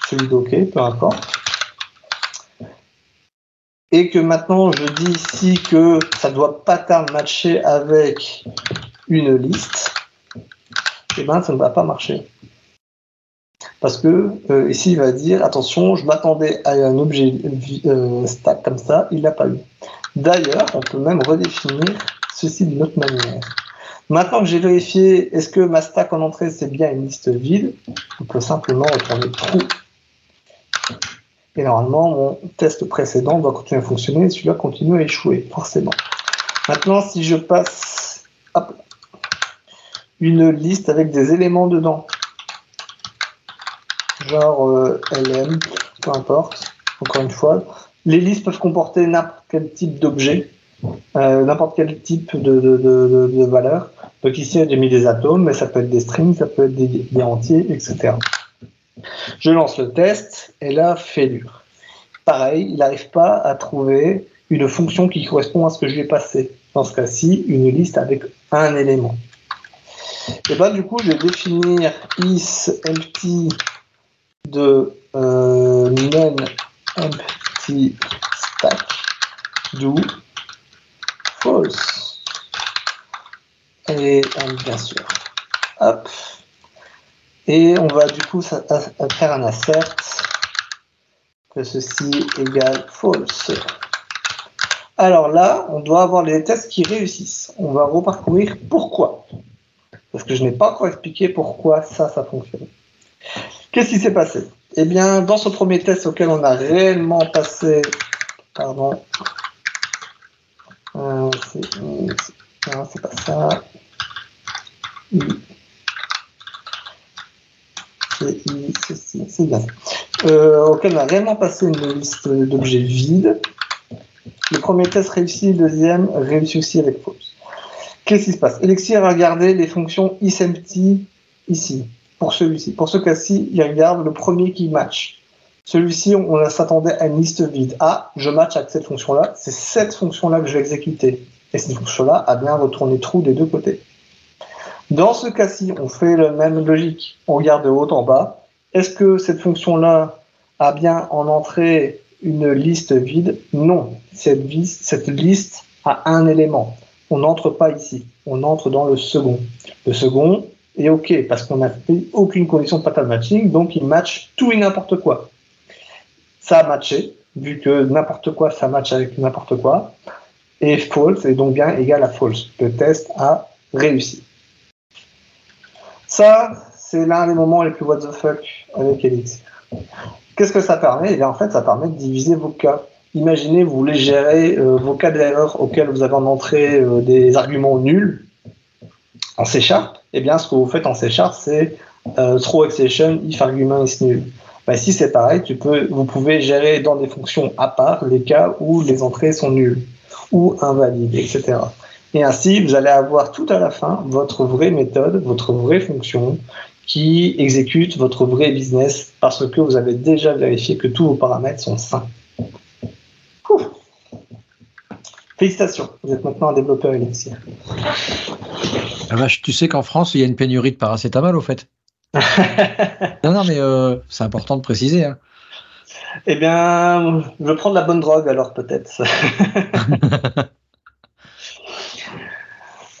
Speaker 3: celui d'OK, peu importe. Et que maintenant je dis ici que ça doit pattern matcher avec une liste, et ben ça ne va pas marcher. Parce que euh, ici, il va dire attention, je m'attendais à un objet euh, stack comme ça, il n'a pas eu. D'ailleurs, on peut même redéfinir ceci d'une autre manière. Maintenant que j'ai vérifié est-ce que ma stack en entrée c'est bien une liste vide, on peut simplement retourner true. Et normalement, mon test précédent doit continuer à fonctionner et celui-là continue à échouer, forcément. Maintenant, si je passe une liste avec des éléments dedans, genre euh, LM, peu importe, encore une fois, les listes peuvent comporter n'importe quel type d'objet, euh, n'importe quel type de, de, valeur. Donc ici, j'ai mis des atomes, mais ça peut être des strings, ça peut être des, entiers, etc. Je lance le test, et là, failure. Pareil, il n'arrive pas à trouver une fonction qui correspond à ce que je lui ai passé. Dans ce cas-ci, une liste avec un élément. Et bien du coup, je vais définir is empty de euh, empty stack do false. Et bien sûr, hop. Et on va du coup faire un assert que ceci égale false. Alors là, on doit avoir les tests qui réussissent. On va reparcourir pourquoi. Parce que je n'ai pas encore expliqué pourquoi ça, ça fonctionne. Qu'est-ce qui s'est passé? Eh bien, dans ce premier test auquel on a réellement passé, pardon, euh, c'est pas ça. C'est bien. Euh, auquel on a réellement passé une liste d'objets vides. Le premier test réussi, le deuxième réussi aussi avec false. Qu'est-ce qui se passe? Elixir a regardé les fonctions isempty ici pour celui-ci. Pour ce cas-ci, il regarde le premier qui match. Celui-ci, on, s'attendait à une liste vide. Ah, je match avec cette fonction-là. C'est cette fonction-là que je vais exécuter. Et cette fonction-là a bien retourné trou des deux côtés. Dans ce cas-ci, on fait la même logique. On regarde de haut en bas. Est-ce que cette fonction-là a bien en entrée une liste vide? Non. Cette, liste a un élément. On n'entre pas ici. On entre dans le second. Le second, et OK, parce qu'on n'a fait aucune condition de pattern matching, donc il match tout et n'importe quoi. Ça a matché, vu que n'importe quoi, ça match avec n'importe quoi. Et false est donc bien égal à false. Le test a réussi. Ça, c'est l'un des moments les plus what the fuck avec Elixir. Qu'est-ce que ça permet? Eh bien, en fait, ça permet de diviser vos cas. Imaginez, vous voulez gérer euh, vos cas d'erreur auxquels vous avez en entrée euh, des arguments nuls en C Sharp, eh bien, ce que vous faites en C Sharp, c'est euh, throw exception if argument is nul. Bah, ici, c'est pareil, tu peux, vous pouvez gérer dans des fonctions à part les cas où les entrées sont nulles ou invalides, etc. Et ainsi, vous allez avoir tout à la fin votre vraie méthode, votre vraie fonction qui exécute votre vrai business parce que vous avez déjà vérifié que tous vos paramètres sont sains. Félicitations, vous êtes maintenant un développeur Elixir.
Speaker 1: Ah vache, tu sais qu'en France, il y a une pénurie de paracétamol, au fait Non, non, mais euh, c'est important de préciser. Hein.
Speaker 3: Eh bien, je vais prendre la bonne drogue alors, peut-être.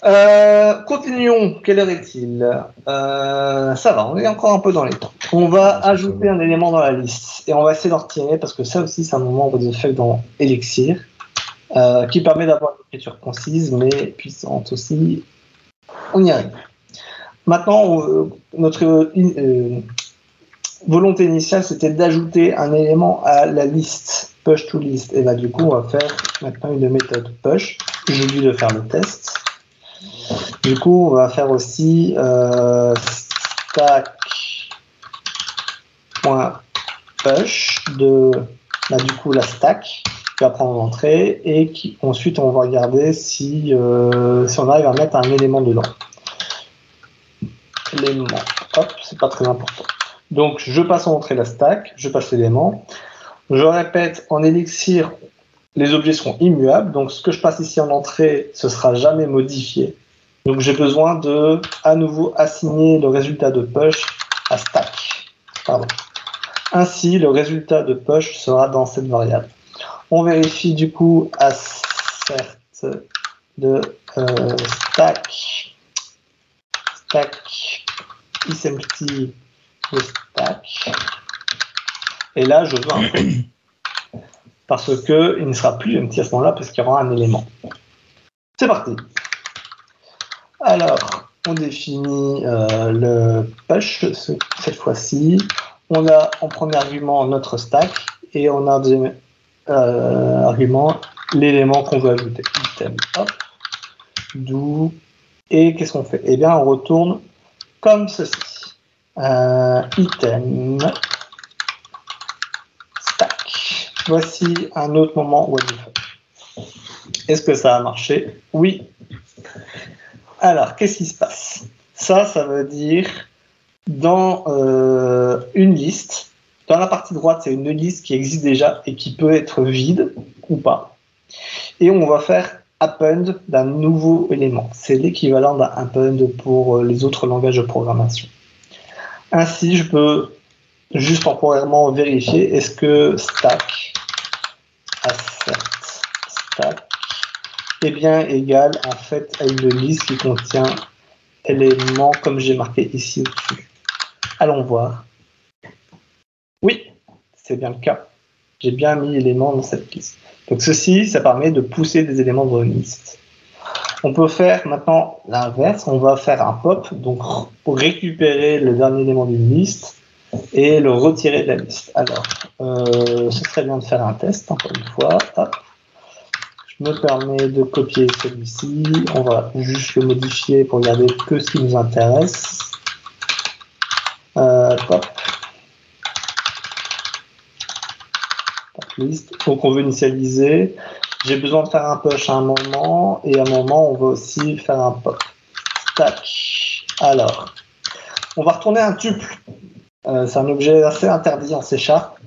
Speaker 3: Euh, continuons. Quelle heure est-il? Euh, Ça va, on est encore un peu dans les temps. On va ajouter un élément dans la liste et on va essayer d'en retirer parce que ça aussi, c'est un moment de fait dans Elixir qui permet d'avoir une écriture concise mais puissante aussi on y arrive. Maintenant, euh, notre euh, volonté initiale, c'était d'ajouter un élément à la liste, push to list. Et là, du coup, on va faire maintenant une méthode push. J'ai oublié de faire le test. Du coup, on va faire aussi euh, stack.push de là, du coup la stack qui va prendre l'entrée et qui, ensuite on va regarder si, si on arrive à mettre un élément dedans l'élément. Hop, c'est pas très important. Donc, je passe en entrée la stack, je passe l'élément. Je répète, en Elixir, les objets seront immuables. Donc, ce que je passe ici en entrée, ce sera jamais modifié. Donc, j'ai besoin de, à nouveau, assigner le résultat de push à stack. Ainsi, le résultat de push sera dans cette variable. On vérifie du coup assert de euh, stack stack isempty le stack. Et là, je veux un pop. Parce que il ne sera plus empty à ce moment-là, parce qu'il y aura un élément. C'est parti. Alors, on définit euh, le push cette fois-ci. On a en premier argument notre stack et en deuxième euh, argument l'élément qu'on veut ajouter. Item, hop, do. Et qu'est-ce qu'on fait? Eh bien, on retourne comme ceci. Euh, item, stack. Voici un autre moment Est-ce que ça a marché? Oui. Alors, qu'est-ce qui se passe? Ça, ça veut dire dans euh, une liste, dans la partie droite, c'est une liste qui existe déjà et qui peut être vide ou pas. Et on va faire append d'un nouveau élément. C'est l'équivalent d'un append pour euh, les autres langages de programmation. Ainsi, je peux juste temporairement vérifier est-ce que stack assert stack est bien égal en fait à une liste qui contient éléments comme j'ai marqué ici au-dessus. Allons voir. Oui, c'est bien le cas. J'ai bien mis éléments dans cette liste. Donc ceci, ça permet de pousser des éléments dans une liste. On peut faire maintenant l'inverse. On va faire un pop, donc pour récupérer le dernier élément d'une liste et le retirer de la liste. Alors, euh, ce serait bien de faire un test, encore une fois. Me permets de copier celui-ci. On va juste le modifier pour garder que ce qui nous intéresse. Euh, Donc on veut initialiser. J'ai besoin de faire un push à un moment et à un moment on veut aussi faire un pop. Stack. Alors, on va retourner un tuple. Euh, c'est un objet assez interdit en C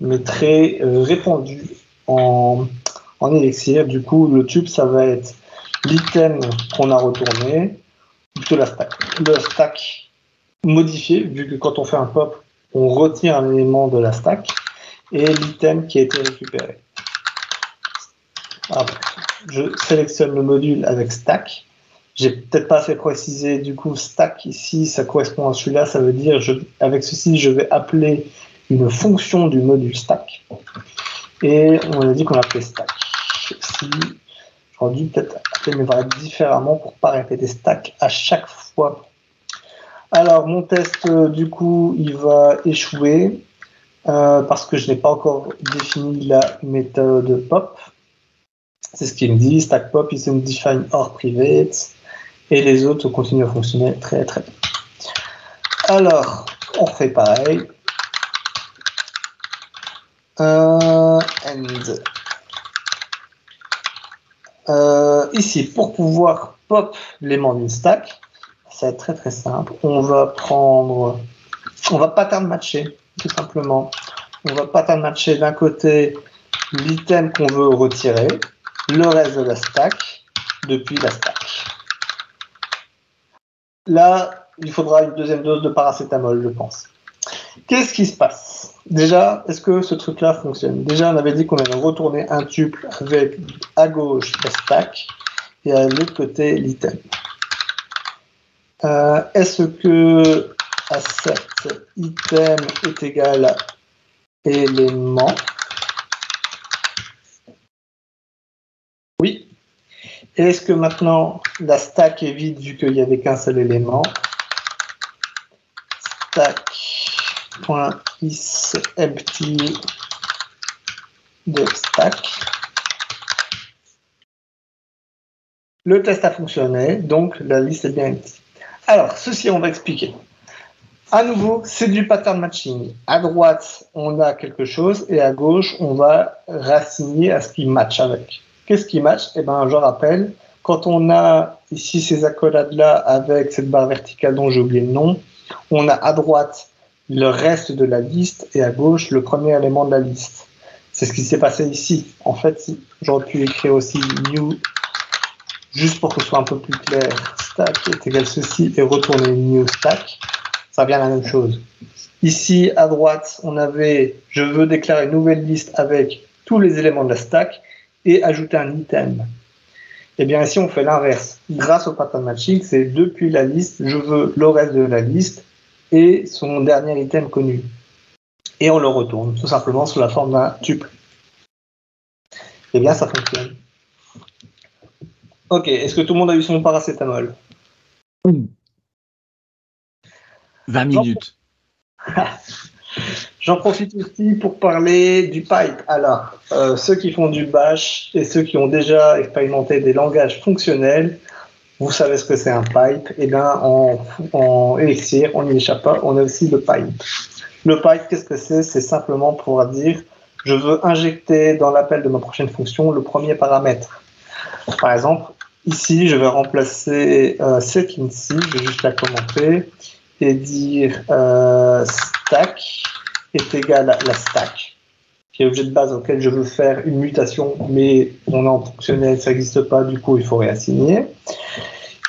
Speaker 3: mais très euh, répandu en, en Elixir. Du coup, le tuple, ça va être l'item qu'on a retourné, plutôt la stack. Le stack modifié, vu que quand on fait un pop, on retire un élément de la stack et l'item qui a été récupéré. je sélectionne le module avec stack. J'ai peut-être pas assez précisé, du coup, stack ici, ça correspond à celui-là, ça veut dire, avec ceci, je vais appeler une fonction du module stack. Et on a dit qu'on appelait stack. Si, j'aurais dû peut-être appeler mes variables différemment pour pas répéter stack à chaque fois. Alors, mon test, euh, du coup, il va échouer. Euh, parce que je n'ai pas encore défini la méthode pop. C'est ce qu'il me dit, stack pop is undefined or private, et les autres continuent à fonctionner très très bien. Alors, on fait pareil. Euh, euh, ici, pour pouvoir pop l'élément d'une stack, ça va être très très simple. On va prendre, on va pattern matcher tout simplement. On va pattern matcher d'un côté l'item qu'on veut retirer, le reste de la stack, depuis la stack. Là, il faudra une deuxième dose de paracétamol, je pense. Qu'est-ce qui se passe? Déjà, est-ce que ce truc-là fonctionne? Déjà, on avait dit qu'on allait retourner un tuple avec à gauche la stack et à l'autre côté l'item. Euh, est-ce que asset item est égal à élément? Oui. Est-ce que maintenant la stack est vide vu qu'il n'y avait qu'un seul élément? Stack.isEmpty de stack. Le test a fonctionné, donc la liste est bien empty. Alors, ceci, on va expliquer. À nouveau, c'est du pattern matching. À droite, on a quelque chose et à gauche, on va rassigner à ce qui match avec. Qu'est-ce qui match Eh ben, je rappelle, quand on a ici ces accolades-là avec cette barre verticale dont j'ai oublié le nom, on a à droite le reste de la liste et à gauche le premier élément de la liste. C'est ce qui s'est passé ici. En fait, j'aurais pu écrire aussi new, juste pour que ce soit un peu plus clair. Stack est égal ceci et retourner new stack ça vient la même chose. Ici, à droite, on avait je veux déclarer une nouvelle liste avec tous les éléments de la stack et ajouter un item. Et eh bien ici, on fait l'inverse. Grâce au pattern matching, c'est depuis la liste, je veux le reste de la liste et son dernier item connu. Et on le retourne tout simplement sous la forme d'un tuple. Eh bien, ça fonctionne. Ok, est-ce que tout le monde a eu son paracétamol?
Speaker 1: 20 minutes.
Speaker 3: J'en profite aussi pour parler du pipe. Alors, euh, ceux qui font du bash et ceux qui ont déjà expérimenté des langages fonctionnels, vous savez ce que c'est un pipe? Et eh bien, en, en Elixir, on n'y échappe pas, on a aussi le pipe. Le pipe, qu'est-ce que c'est? C'est simplement pour dire, je veux injecter dans l'appel de ma prochaine fonction le premier paramètre. Par exemple, ici, je vais remplacer euh, cette ici, je vais juste la commenter et dire euh, stack est égal à la stack, qui est l'objet de base auquel je veux faire une mutation, mais on est en fonctionnel, ça n'existe pas, du coup il faut réassigner.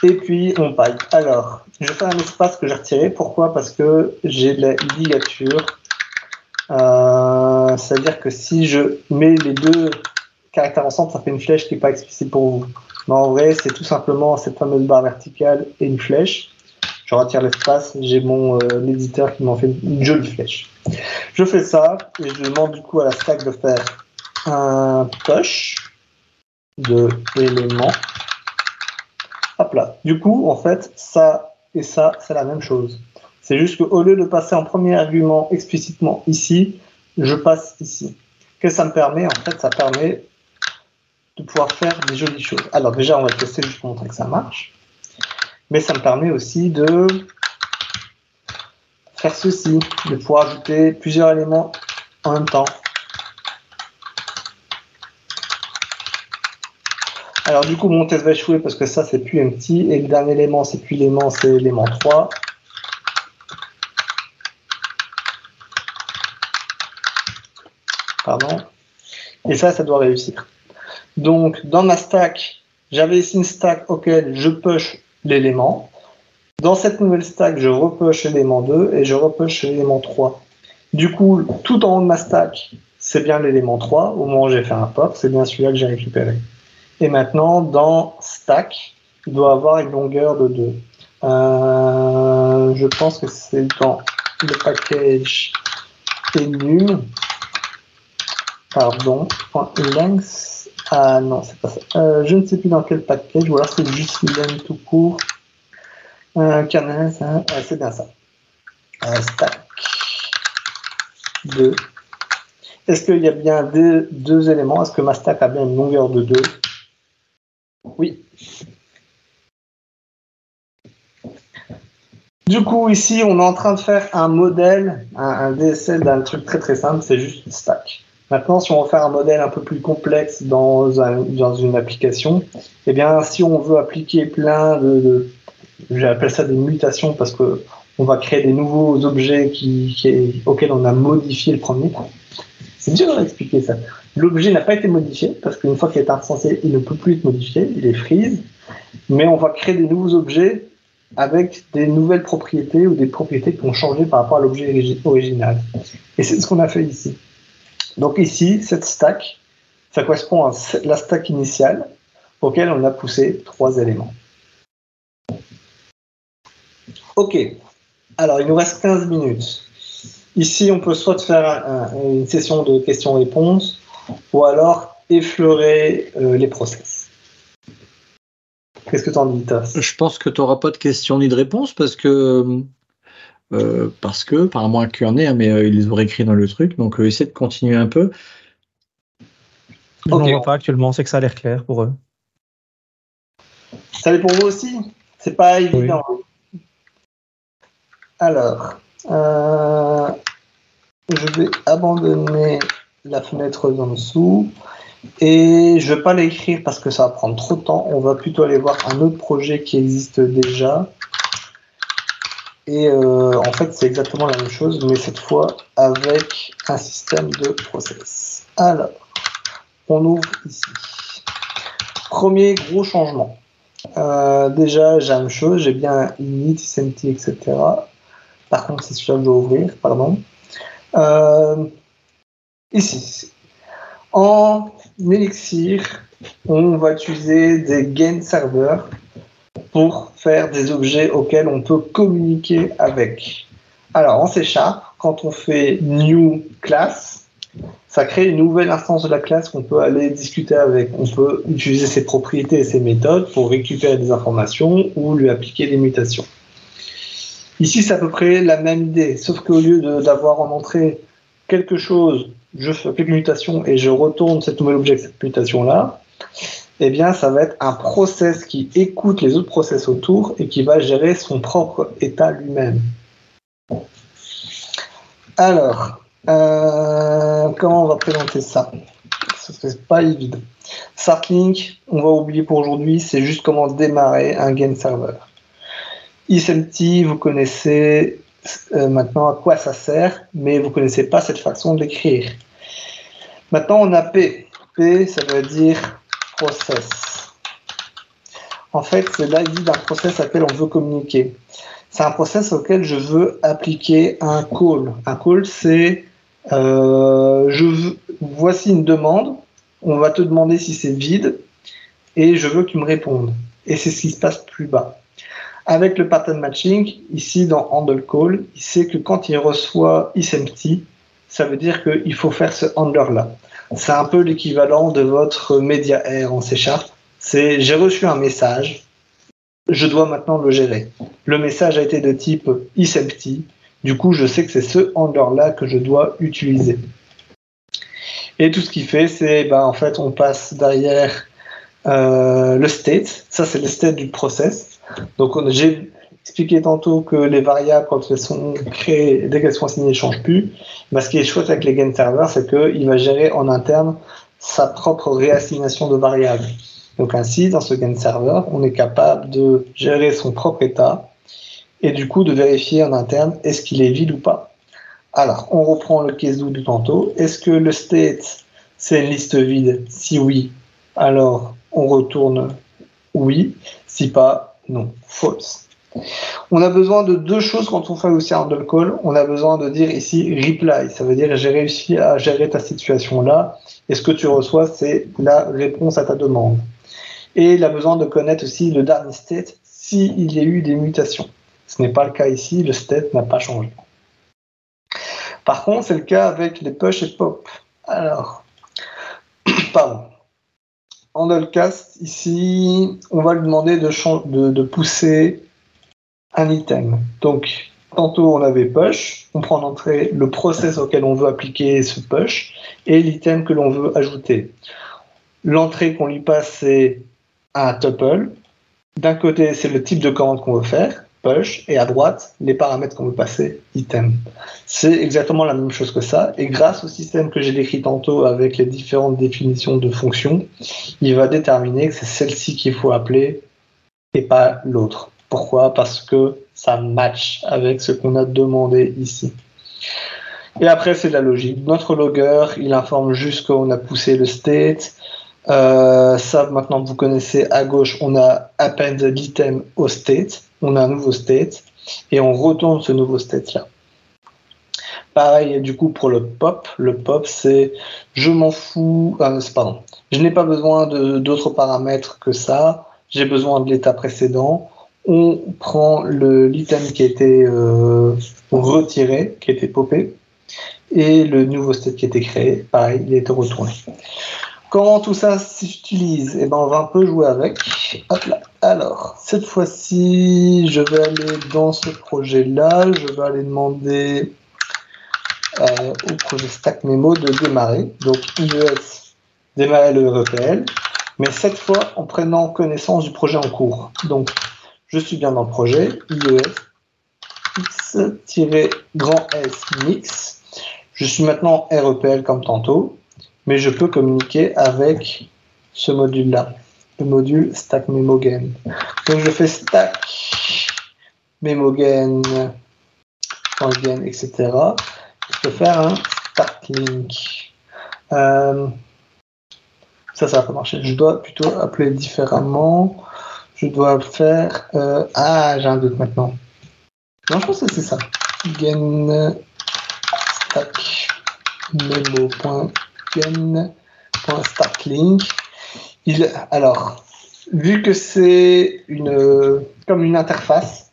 Speaker 3: Et puis on pipe. Alors, je fais un espace que j'ai retiré. Pourquoi? Parce que j'ai la ligature. Euh, C'est-à-dire que si je mets les deux caractères ensemble, ça fait une flèche qui n'est pas explicite pour vous. Mais en vrai, c'est tout simplement cette fameuse barre verticale et une flèche je retire l'espace, j'ai mon euh, éditeur qui m'en fait une jolie flèche. Je fais ça et je demande du coup à la stack de faire un push de l'élément. Hop là. Du coup, en fait, ça et ça, c'est la même chose. C'est juste qu'au lieu de passer en premier argument explicitement ici, je passe ici. Qu'est-ce que ça me permet En fait, ça permet de pouvoir faire des jolies choses. Alors déjà, on va tester juste pour montrer que ça marche mais ça me permet aussi de faire ceci, de pouvoir ajouter plusieurs éléments en même temps. Alors du coup, mon test va échouer parce que ça, c'est plus petit. Et le dernier élément, c'est plus l'élément, c'est l'élément 3. Pardon. Et ça, ça doit réussir. Donc, dans ma stack, j'avais ici une stack auquel je push l'élément. Dans cette nouvelle stack, je repush l'élément 2 et je repush l'élément 3. Du coup, tout en haut de ma stack, c'est bien l'élément 3. Au moment où j'ai fait un pop, c'est bien celui-là que j'ai récupéré. Et maintenant, dans stack, il doit avoir une longueur de 2. Euh, je pense que c'est dans le package enum. Pardon. Length. Ah non, c'est pas ça. Euh, je ne sais plus dans quel package, ou alors c'est juste Length tout court. Euh, hein. c'est bien ça. Euh, stack 2. Est-ce qu'il y a bien deux, deux éléments? Est-ce que ma stack a bien une longueur de 2 Oui. Du coup, ici, on est en train de faire un modèle, un, un DSL d'un truc très très simple, c'est juste une stack. Maintenant, si on veut faire un modèle un peu plus complexe dans, dans une application, eh bien, si on veut appliquer plein de, j'appelle ça des mutations parce que on va créer des nouveaux objets qui, auxquels on a modifié le premier. C'est dur d'expliquer ça. L'objet n'a pas été modifié parce qu'une fois qu'il est insensé, il ne peut plus être modifié, il est freeze. Mais on va créer des nouveaux objets avec des nouvelles propriétés ou des propriétés qui ont changé par rapport à l'objet original. Et c'est ce qu'on a fait ici. Donc ici, cette stack, ça correspond à la stack initiale auquel on a poussé trois éléments. Ok, alors il nous reste 15 minutes. Ici, on peut soit faire une session de questions-réponses ou alors effleurer euh, les process. Qu'est-ce que tu en dis, Tass
Speaker 1: Je pense que tu n'auras pas de questions ni de réponses parce que euh, parce que, par moins qu'il y en ait, hein, mais euh, ils les auraient écrits dans le truc. Donc, euh, essaie de continuer un peu.
Speaker 2: Je ne vois pas actuellement, c'est que ça a l'air clair pour eux.
Speaker 3: Ça l'est pour vous aussi? C'est pas évident. Alors, je vais abandonner la fenêtre d'en dessous. Et je ne vais pas l'écrire parce que ça va prendre trop de temps. On va plutôt aller voir un autre projet qui existe déjà. Et euh, en fait, c'est exactement la même chose, mais cette fois avec un système de process. Alors, on ouvre ici. Premier gros changement. Euh, déjà, j'ai la même chose, j'ai bien init, SMT, etc. Par contre, c'est celui-là que je dois ouvrir, pardon. Euh, ici, en Elixir, on va utiliser des gain servers pour faire des objets auxquels on peut communiquer avec. Alors, en C Sharp, quand on fait new class, ça crée une nouvelle instance de la classe qu'on peut aller discuter avec. On peut utiliser ses propriétés et ses méthodes pour récupérer des informations ou lui appliquer des mutations. Ici, c'est à peu près la même idée, sauf qu'au lieu d'avoir en entrée quelque chose, je fais quelques mutations et je retourne cet nouvel objet cette mutation-là, eh bien, ça va être un process qui écoute les autres process autour et qui va gérer son propre état lui-même. Alors, euh, comment on va présenter ça? C'est pas évident. Startlink, on va oublier pour aujourd'hui, c'est juste comment démarrer un game server. ISMT, vous connaissez euh, maintenant à quoi ça sert, mais vous connaissez pas cette façon d'écrire. Maintenant, on a P. P, ça veut dire process. En fait, c'est l'ID d'un process à on veut communiquer. C'est un process auquel je veux appliquer un call. Un call, c'est euh, voici une demande, on va te demander si c'est vide, et je veux que tu me répondes. Et c'est ce qui se passe plus bas. Avec le pattern matching, ici dans handle call, il sait que quand il reçoit isempty, ça veut dire qu'il faut faire ce handler-là. C'est un peu l'équivalent de votre media air en C Sharp. C'est j'ai reçu un message, je dois maintenant le gérer. Le message a été de type isempty, du coup, je sais que c'est ce handler-là que je dois utiliser. Et tout ce qu'il fait, c'est, ben, en fait, on passe derrière euh, le state. Ça, c'est le state du process. Donc, j'ai expliqué tantôt que les variables, quand elles sont créées, dès qu'elles sont assignées, ne changent plus. Mais ce qui est chouette avec les gain servers, c'est qu'il va gérer en interne sa propre réassignation de variables. Donc ainsi, dans ce gain server, on est capable de gérer son propre état et du coup de vérifier en interne est-ce qu'il est vide ou pas. Alors, on reprend le case du tantôt. Est-ce que le state, c'est une liste vide? Si oui, alors on retourne oui. Si pas, non, false. On a besoin de deux choses quand on fait aussi un handle call. On a besoin de dire ici reply. Ça veut dire j'ai réussi à gérer ta situation là. Et ce que tu reçois, c'est la réponse à ta demande. Et il a besoin de connaître aussi le dernier state s'il y a eu des mutations. Ce n'est pas le cas ici, le state n'a pas changé. Par contre, c'est le cas avec les push et pop. Alors, pardon. En cast, ici, on va lui demander de, de, pousser un item. Donc, tantôt on avait push, on prend en entrée le process auquel on veut appliquer ce push et l'item que l'on veut ajouter. L'entrée qu'on lui passe, c'est un tuple. D'un côté, c'est le type de commande qu'on veut faire push, et à droite, les paramètres qu'on veut passer, item. C'est exactement la même chose que ça, et grâce au système que j'ai décrit tantôt avec les différentes définitions de fonctions, il va déterminer que c'est celle-ci qu'il faut appeler et pas l'autre. Pourquoi? Parce que ça match avec ce qu'on a demandé ici. Et après, c'est la logique. Notre logger, il informe juste qu'on a poussé le state. Euh, ça, maintenant, vous connaissez à gauche, on a append l'item au state on a un nouveau state et on retourne ce nouveau state là. Pareil, du coup, pour le pop, le pop, c'est je m'en fous, euh, pardon, je n'ai pas besoin d'autres paramètres que ça, j'ai besoin de l'état précédent. On prend l'item qui a été euh, retiré, qui a été popé, et le nouveau state qui a été créé, pareil, il a été retourné. Comment tout ça s'utilise? Eh ben, on va un peu jouer avec. Alors, cette fois-ci, je vais aller dans ce projet-là. Je vais aller demander euh, au projet Stack Memo de démarrer. Donc, IES, démarrer le REPL. Mais cette fois, en prenant connaissance du projet en cours. Donc, je suis bien dans le projet. IES, X-grand S mix. Je suis maintenant REPL comme tantôt mais je peux communiquer avec ce module-là, le module stack memogen. Donc je fais stack memogen, etc. Je peux faire un start link. Euh, ça, ça va pas marcher. Je dois plutôt appeler différemment. Je dois faire. Euh, ah, j'ai un doute maintenant. Non, je pense que c'est ça. Gen stack memo startlink. Il, alors, vu que c'est comme une interface,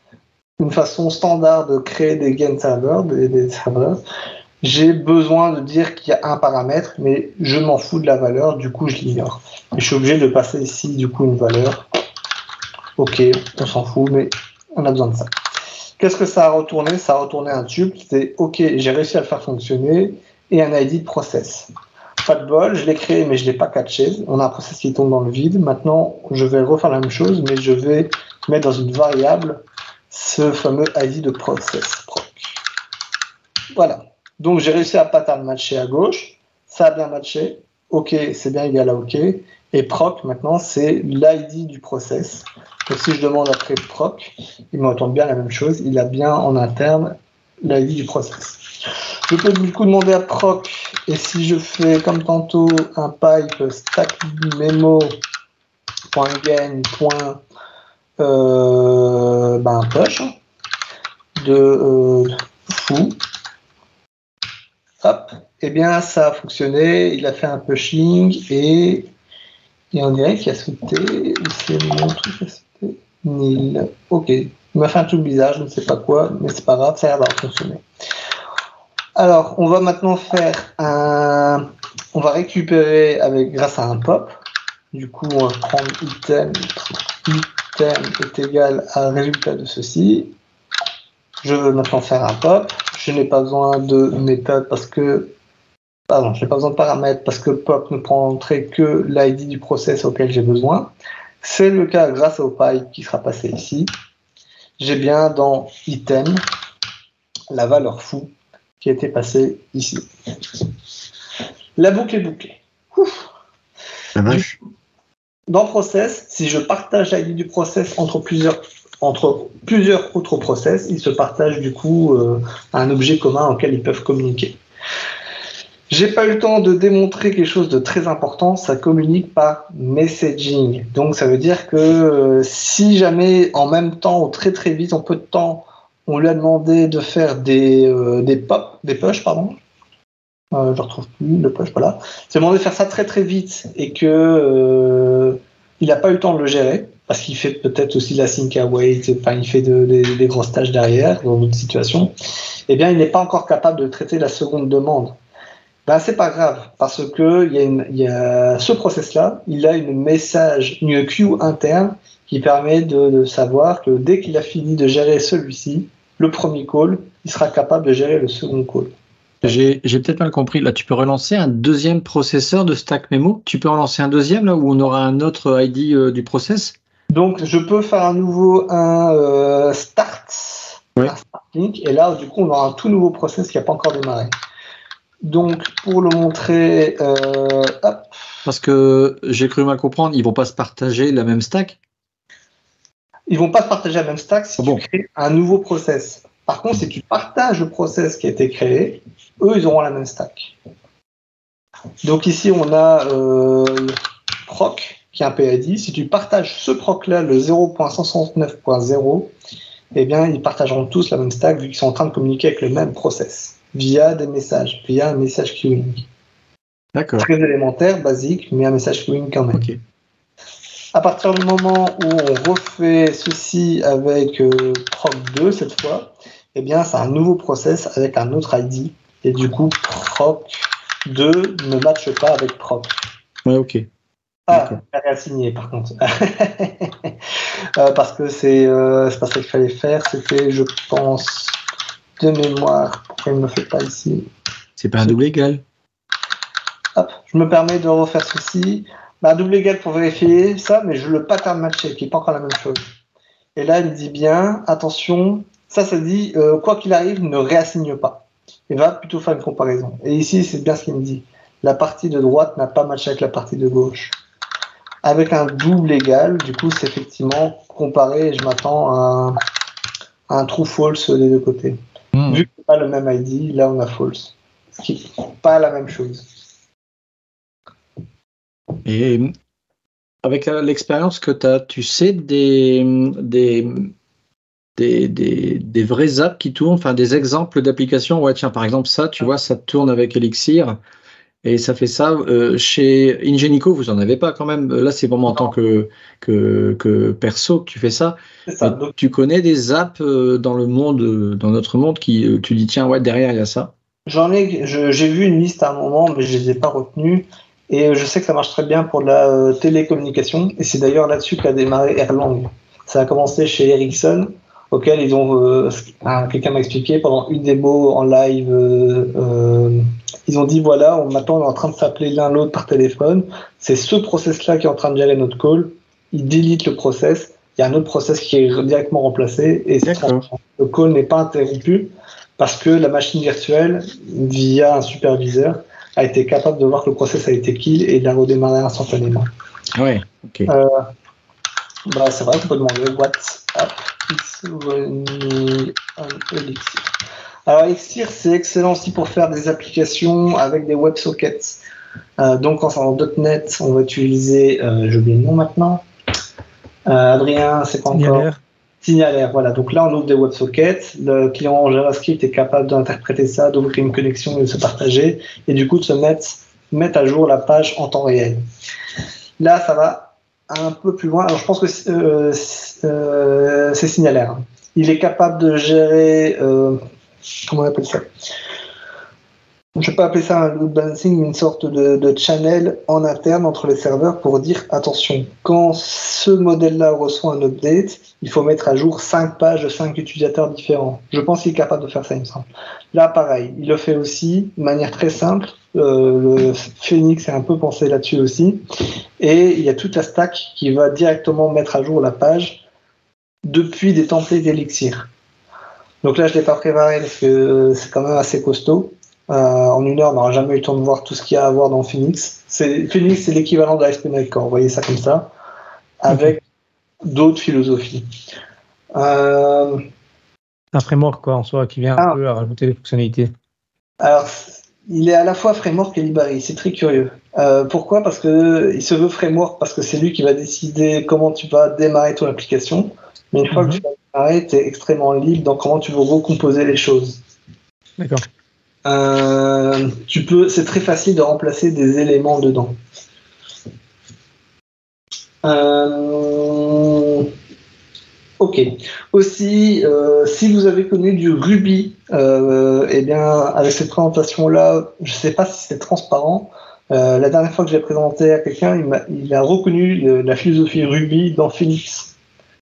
Speaker 3: une façon standard de créer des game servers, des, des serveurs, j'ai besoin de dire qu'il y a un paramètre, mais je m'en fous de la valeur, du coup je l'ignore. Et je suis obligé de passer ici du coup une valeur. Ok, on s'en fout, mais on a besoin de ça. Qu'est-ce que ça a retourné? Ça a retourné un tube, c'est ok, j'ai réussi à le faire fonctionner, et un ID de process. Pas de bol, je l'ai créé, mais je ne l'ai pas catché. On a un process qui tombe dans le vide. Maintenant, je vais refaire la même chose, mais je vais mettre dans une variable ce fameux ID de process. Voilà. Donc j'ai réussi à pattern matcher à gauche, ça a bien matché, OK, c'est bien égal à OK, et proc maintenant c'est l'ID du process. Donc si je demande après proc, il me retourne bien la même chose, il a bien en interne l'ID du process. Je peux du coup demander à proc, et si je fais comme tantôt un pipe stack memo euh, ben, push de euh, fou. Hop, eh bien ça a fonctionné, il a fait un pushing et, et on dirait qu'il a sauté, c'est mon truc sauté, nil. Ok, il m'a fait un truc bizarre, je ne sais pas quoi, mais c'est pas grave, ça a l'air d'avoir fonctionné. Alors, on va maintenant faire un, on va récupérer avec grâce à un pop. Du coup, on va prendre item, item est égal à résultat de ceci. Je veux maintenant faire un pop je n'ai pas besoin de méthode parce que pardon, je n'ai pas besoin de paramètres parce que pop ne prendrait que l'ID du process auquel j'ai besoin. C'est le cas grâce au pipe qui sera passé ici. J'ai bien dans item la valeur fou qui a été passée ici. La boucle est bouclée. Dans process, si je partage l'ID du process entre plusieurs entre plusieurs autres process, ils se partagent du coup euh, un objet commun auquel ils peuvent communiquer. J'ai pas eu le temps de démontrer quelque chose de très important, ça communique par messaging. Donc ça veut dire que euh, si jamais en même temps ou très très vite, en peu de temps, on lui a demandé de faire des, euh, des pop, des push, pardon. Euh, je retrouve plus le push, voilà. C'est demandé de faire ça très très vite et que il n'a pas eu le temps de le gérer parce qu'il fait peut-être aussi la sync await, enfin il fait des grosses tâches derrière dans d'autres situations, eh bien il n'est pas encore capable de traiter la seconde demande. Ben c'est pas grave parce que il y a, ce process-là, il a une message, une queue interne qui permet de, de savoir que dès qu'il a fini de gérer celui-ci, le premier call, il sera capable de gérer le second call.
Speaker 1: J'ai peut-être mal compris. Là, tu peux relancer un deuxième processeur de Stack Memo. Tu peux relancer un deuxième là où on aura un autre ID euh, du process?
Speaker 3: Donc, je peux faire à nouveau un euh, start, un start link, et là, du coup, on aura un tout nouveau process qui n'a pas encore démarré. Donc, pour le montrer, euh, hop.
Speaker 1: Parce que j'ai cru mal comprendre, ils vont pas se partager la même stack.
Speaker 3: Ils vont pas se partager la même stack si ah tu crées un nouveau process. Par contre, si tu partages le process qui a été créé, eux, ils auront la même stack. Donc ici, on a euh, proc qui est un PID. Si tu partages ce proc-là, le 0.169.0, eh bien, ils partageront tous la même stack vu qu'ils sont en train de communiquer avec le même process via des messages, via un message queuing.
Speaker 1: D'accord.
Speaker 3: Très élémentaire, basique, mais un message queuing quand même. À partir du moment où on refait ceci avec euh, proc2 cette fois, eh bien, c'est un nouveau process avec un autre ID. Et du coup, proc2 ne matche pas avec proc.
Speaker 1: Ouais, ok.
Speaker 3: Ah, il a signé par contre. Euh, parce que c'est euh, pas ça qu'il fallait faire. C'était, je pense, de mémoire. Pourquoi il ne me fait pas ici
Speaker 1: C'est pas un double égal.
Speaker 3: Hop, je me permets de refaire ceci. Bah, un double égal pour vérifier ça, mais je le pattern matcher, qui n'est pas encore la même chose. Et là, il me dit bien, attention, ça, ça dit, euh, quoi qu'il arrive, ne réassigne pas. Il va plutôt faire une comparaison. Et ici, c'est bien ce qu'il me dit. La partie de droite n'a pas matché avec la partie de gauche. Avec un double égal, du coup, c'est effectivement comparé et je m'attends à, un true false des deux côtés. Hmm. Vu que n'est pas le même ID, là, on a false. Ce qui n'est pas la même chose.
Speaker 1: Et avec l'expérience que tu as, tu sais des, des des, des, des, vrais apps qui tournent, enfin des exemples d'applications. Ouais, tiens, par exemple, ça, tu vois, ça tourne avec Elixir. Et ça fait ça. Euh, chez Ingenico, vous en avez pas quand même. Là, c'est vraiment en tant que, que, que, perso que tu fais ça. tu connais des apps euh, dans le monde, dans notre monde, qui euh, tu dis tiens ouais derrière il y a ça.
Speaker 3: J'en ai, j'ai vu une liste à un moment, mais je les ai pas retenues. Et je sais que ça marche très bien pour la télécommunication. Et c'est d'ailleurs là-dessus qu'a démarré Erlang. Ça a commencé chez Ericsson auquel ils ont, euh, quelqu'un m'a expliqué pendant une démo en live, euh, euh, ils ont dit voilà, on, maintenant on est en train de s'appeler l'un l'autre par téléphone, c'est ce process-là qui est en train de gérer notre call, ils délite le process, il y a un autre process qui est directement remplacé. Et le call n'est pas interrompu parce que la machine virtuelle, via un superviseur, a été capable de voir que le process a été kill et de la redémarrer instantanément.
Speaker 1: Ouais, ok.
Speaker 3: bah, c'est vrai qu'on peut demander WhatsApp Elixir. Alors Elixir, c'est excellent aussi pour faire des applications avec des WebSockets. Euh, donc en .NET, on va utiliser, euh, j'ai oublié le nom maintenant. Euh, Adrien, c'est pas encore Signalaire. Voilà. Donc là, on ouvre des WebSockets. Le client JavaScript est capable d'interpréter ça, d'ouvrir une connexion et de se partager, et du coup de se mettre, mettre à jour la page en temps réel. Là, ça va un peu plus loin. Alors, je pense que euh, euh, c'est signalaire. Il est capable de gérer. Euh, comment on appelle ça? Je ne pas appeler ça un load balancing, une sorte de, channel en interne entre les serveurs pour dire attention, quand ce modèle-là reçoit un update, il faut mettre à jour 5 pages de 5 utilisateurs différents. Je pense qu'il est capable de faire ça, il me semble. Là, pareil, il le fait aussi de manière très simple. le Phoenix est un peu pensé là-dessus aussi. Et il y a toute la stack qui va directement mettre à jour la page depuis des templates d'Elixir. Donc là, je ne l'ai pas préparé parce que c'est quand même assez costaud. Euh, en une heure, on n'aura jamais eu le temps de voir tout ce qu'il y a à voir dans Phoenix. Phoenix, c'est l'équivalent de ASP.NET Core, vous voyez ça comme ça, avec d'autres philosophies. Euh...
Speaker 2: Un framework, quoi, en soi, qui vient un ah. peu à rajouter des fonctionnalités.
Speaker 3: Alors, il est à la fois framework et library, c'est très curieux. Euh, pourquoi? Parce que il se veut framework parce que c'est lui qui va décider comment tu vas démarrer ton application. Mais une fois que mhm. tu vas démarrer, tu es extrêmement libre dans comment tu veux recomposer les choses.
Speaker 2: D'accord.
Speaker 3: Euh, tu peux, c'est très facile de remplacer des éléments dedans. Euh, ok. Aussi, si vous avez connu du Ruby, eh bien, avec cette présentation-là, je ne sais pas si c'est transparent, euh, la dernière fois que j'ai présenté à quelqu'un, il, il, a reconnu la philosophie Ruby dans Phoenix.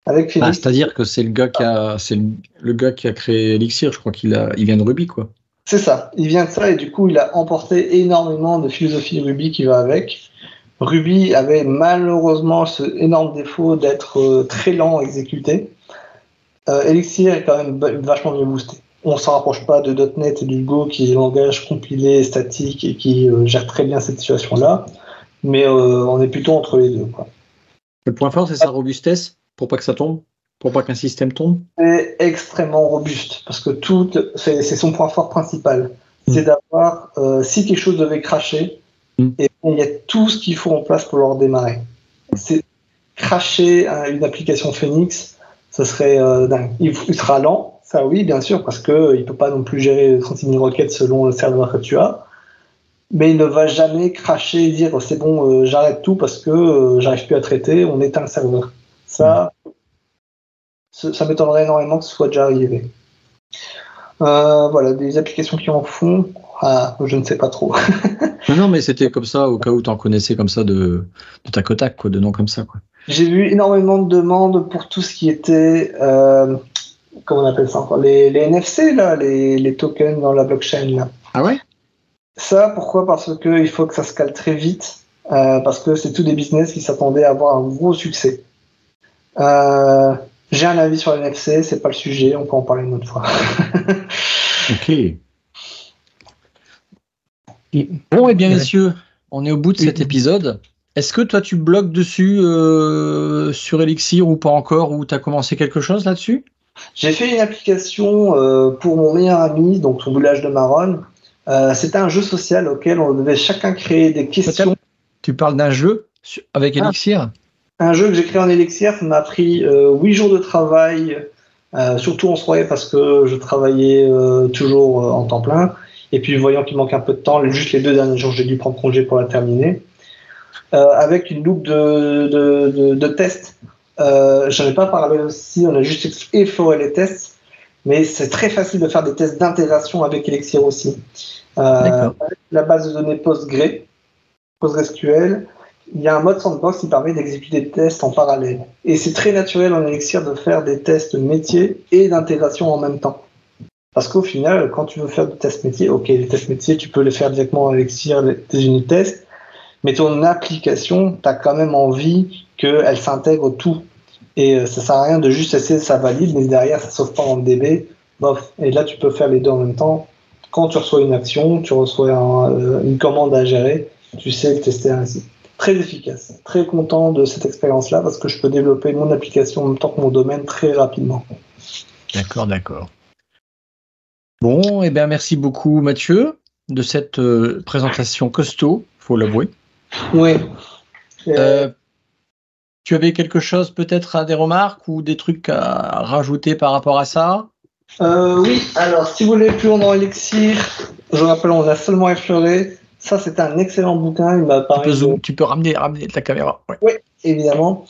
Speaker 1: Avec Ah, C'est-à-dire que c'est le gars qui a, c'est le, gars qui a créé Elixir. Je crois qu'il a, il vient de Ruby, quoi.
Speaker 3: C'est ça. Il vient de ça et du coup, il a emporté énormément de philosophie Ruby qui va avec. Ruby avait malheureusement ce énorme défaut d'être euh, très lent à exécuter. Euh, Elixir est quand même vachement mieux boosté on s'en rapproche pas de .NET et du Go qui est langage compilé, statique et qui euh, gère très bien cette situation-là, mais on est plutôt entre les deux.
Speaker 1: Le point fort, c'est sa robustesse pour pas que ça tombe, pour pas qu'un système tombe.
Speaker 3: C'est extrêmement robuste parce que tout, c'est son point fort principal. Mm. C'est d'avoir, euh, si quelque chose devait cracher, mm. et il y a tout ce qu'il faut en place pour le redémarrer. C'est cracher une application Phoenix, ce serait dingue. il sera lent, ça oui, bien sûr, parce qu'il ne peut pas non plus gérer 36 000 requêtes selon le serveur que tu as. Mais il ne va jamais cracher et dire c'est bon, euh, j'arrête tout parce que euh, j'arrive plus à traiter, on éteint le serveur. Ça, ça m'étonnerait énormément que ce soit déjà arrivé. Euh, voilà, des applications qui en font, ah, je ne sais pas trop.
Speaker 1: non, mais c'était comme ça, au cas où tu en connaissais comme ça de, de tac au tac, quoi, de noms comme ça.
Speaker 3: J'ai vu énormément de demandes pour tout ce qui était comment on appelle ça encore les, les, NFC, là, les, les, tokens dans la blockchain. Là.
Speaker 1: Ah ouais?
Speaker 3: Ça, pourquoi? Parce qu'il faut que ça se cale très vite, euh, parce que c'est tout des business qui s'attendaient à avoir un gros succès. Euh, j'ai un avis sur les NFC, c'est pas le sujet, on peut en parler une autre fois.
Speaker 1: ok. Bon, et eh bien, messieurs, on est au bout de cet épisode. Est-ce que toi, tu bloques dessus euh, sur Elixir ou pas encore, ou tu as commencé quelque chose là-dessus?
Speaker 3: J'ai fait une application euh, pour mon meilleur ami, donc son village de Maronne. Euh, c'était un jeu social auquel on devait chacun créer des questions.
Speaker 1: Tu parles d'un jeu avec ah.
Speaker 3: Un jeu que j'ai créé en Elixir, ça m'a pris euh, huit jours de travail, surtout en soirée parce que je travaillais toujours en temps plein. Et puis, voyant qu'il manque un peu de temps, juste les deux derniers jours, j'ai dû prendre congé pour la terminer. Euh, avec une loupe de, de, de, tests. Euh, J'en ai pas parlé aussi, on a juste effleuré les tests, mais c'est très facile de faire des tests d'intégration avec Elixir aussi. Euh, la base de données Postgre, PostgreSQL, il y a un mode sandbox qui permet d'exécuter des tests en parallèle. Et c'est très naturel en Elixir de faire des tests métiers et d'intégration en même temps. Parce qu'au final, quand tu veux faire des tests métiers, ok, les tests métiers, tu peux les faire directement en Elixir, des unit tests, mais ton application, tu as quand même envie qu'elle s'intègre tout. Et euh, ça sert à rien de juste essayer ça valide, mais derrière, ça sauve pas en DB. Bof. Et là, tu peux faire les deux en même temps. Quand tu reçois une action, tu reçois euh, une commande à gérer, tu sais le tester ainsi très efficace. Très content de cette expérience-là parce que je peux développer mon application en même temps que mon domaine très rapidement.
Speaker 1: D'accord, d'accord. Bon, et eh bien merci beaucoup Mathieu de cette euh, présentation costaud, faut l'avouer.
Speaker 3: Oui.
Speaker 1: Euh, tu avais quelque chose peut-être à des remarques ou des trucs à rajouter par rapport à ça?
Speaker 3: Euh, Oui, alors si vous voulez plus long dans Elixir, je rappelle, on a seulement effleuré. Ça, c'est un excellent bouquin. Il m'a
Speaker 1: tu, peux tu peux ramener, ramener ta caméra.
Speaker 3: Oui, évidemment.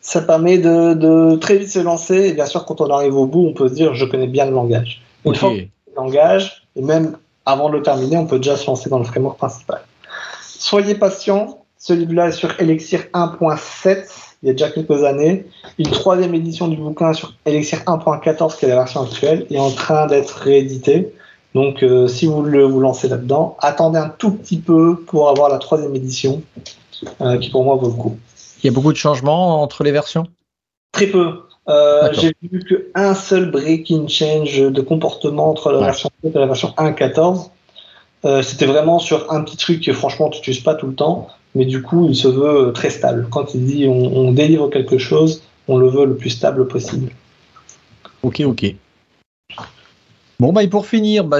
Speaker 3: Ça permet de, très vite se lancer. Et bien sûr, quand on arrive au bout, on peut se dire je connais bien le langage. Une fois le langage, et même avant de le terminer, on peut déjà se lancer dans le framework principal. Soyez patient. Ce livre-là est sur Elixir 1.7 il y a déjà quelques années. Une troisième édition du bouquin sur Elixir 1.14, qui est la version actuelle, est en train d'être rééditée. Donc, euh, si vous vous lancer là-dedans, attendez un tout petit peu pour avoir la troisième édition, euh, qui pour moi vaut le coup.
Speaker 1: Il y a beaucoup de changements entre les versions?
Speaker 3: Très peu. Euh, j'ai vu qu'un seul breaking change de comportement entre la version 7 et la version 1.14. C'était vraiment sur un petit truc que franchement tu n'utilises pas tout le temps, mais du coup il se veut très stable. Quand il dit on, on délivre quelque chose, on le veut le plus stable possible.
Speaker 1: Ok, ok. Bon, bah, et pour finir, bah,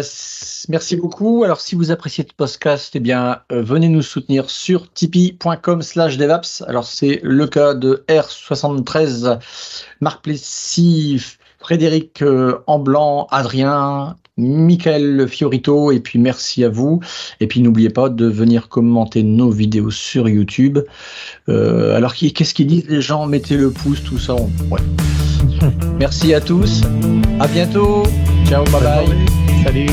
Speaker 1: merci beaucoup. Alors, si vous appréciez ce podcast, eh bien, euh, venez nous soutenir sur tipeee.com slash devaps. Alors, c'est le cas de R73, Marc Plessis, Frédéric euh, Amblanc, Adrien, Michael Fiorito, et puis merci à vous. Et puis n'oubliez pas de venir commenter nos vidéos sur YouTube. Euh, alors qu'est-ce qu'ils disent les gens? Mettez le pouce, tout ça. Ouais. merci à tous. À bientôt. Ciao, bye bye.
Speaker 2: Salut.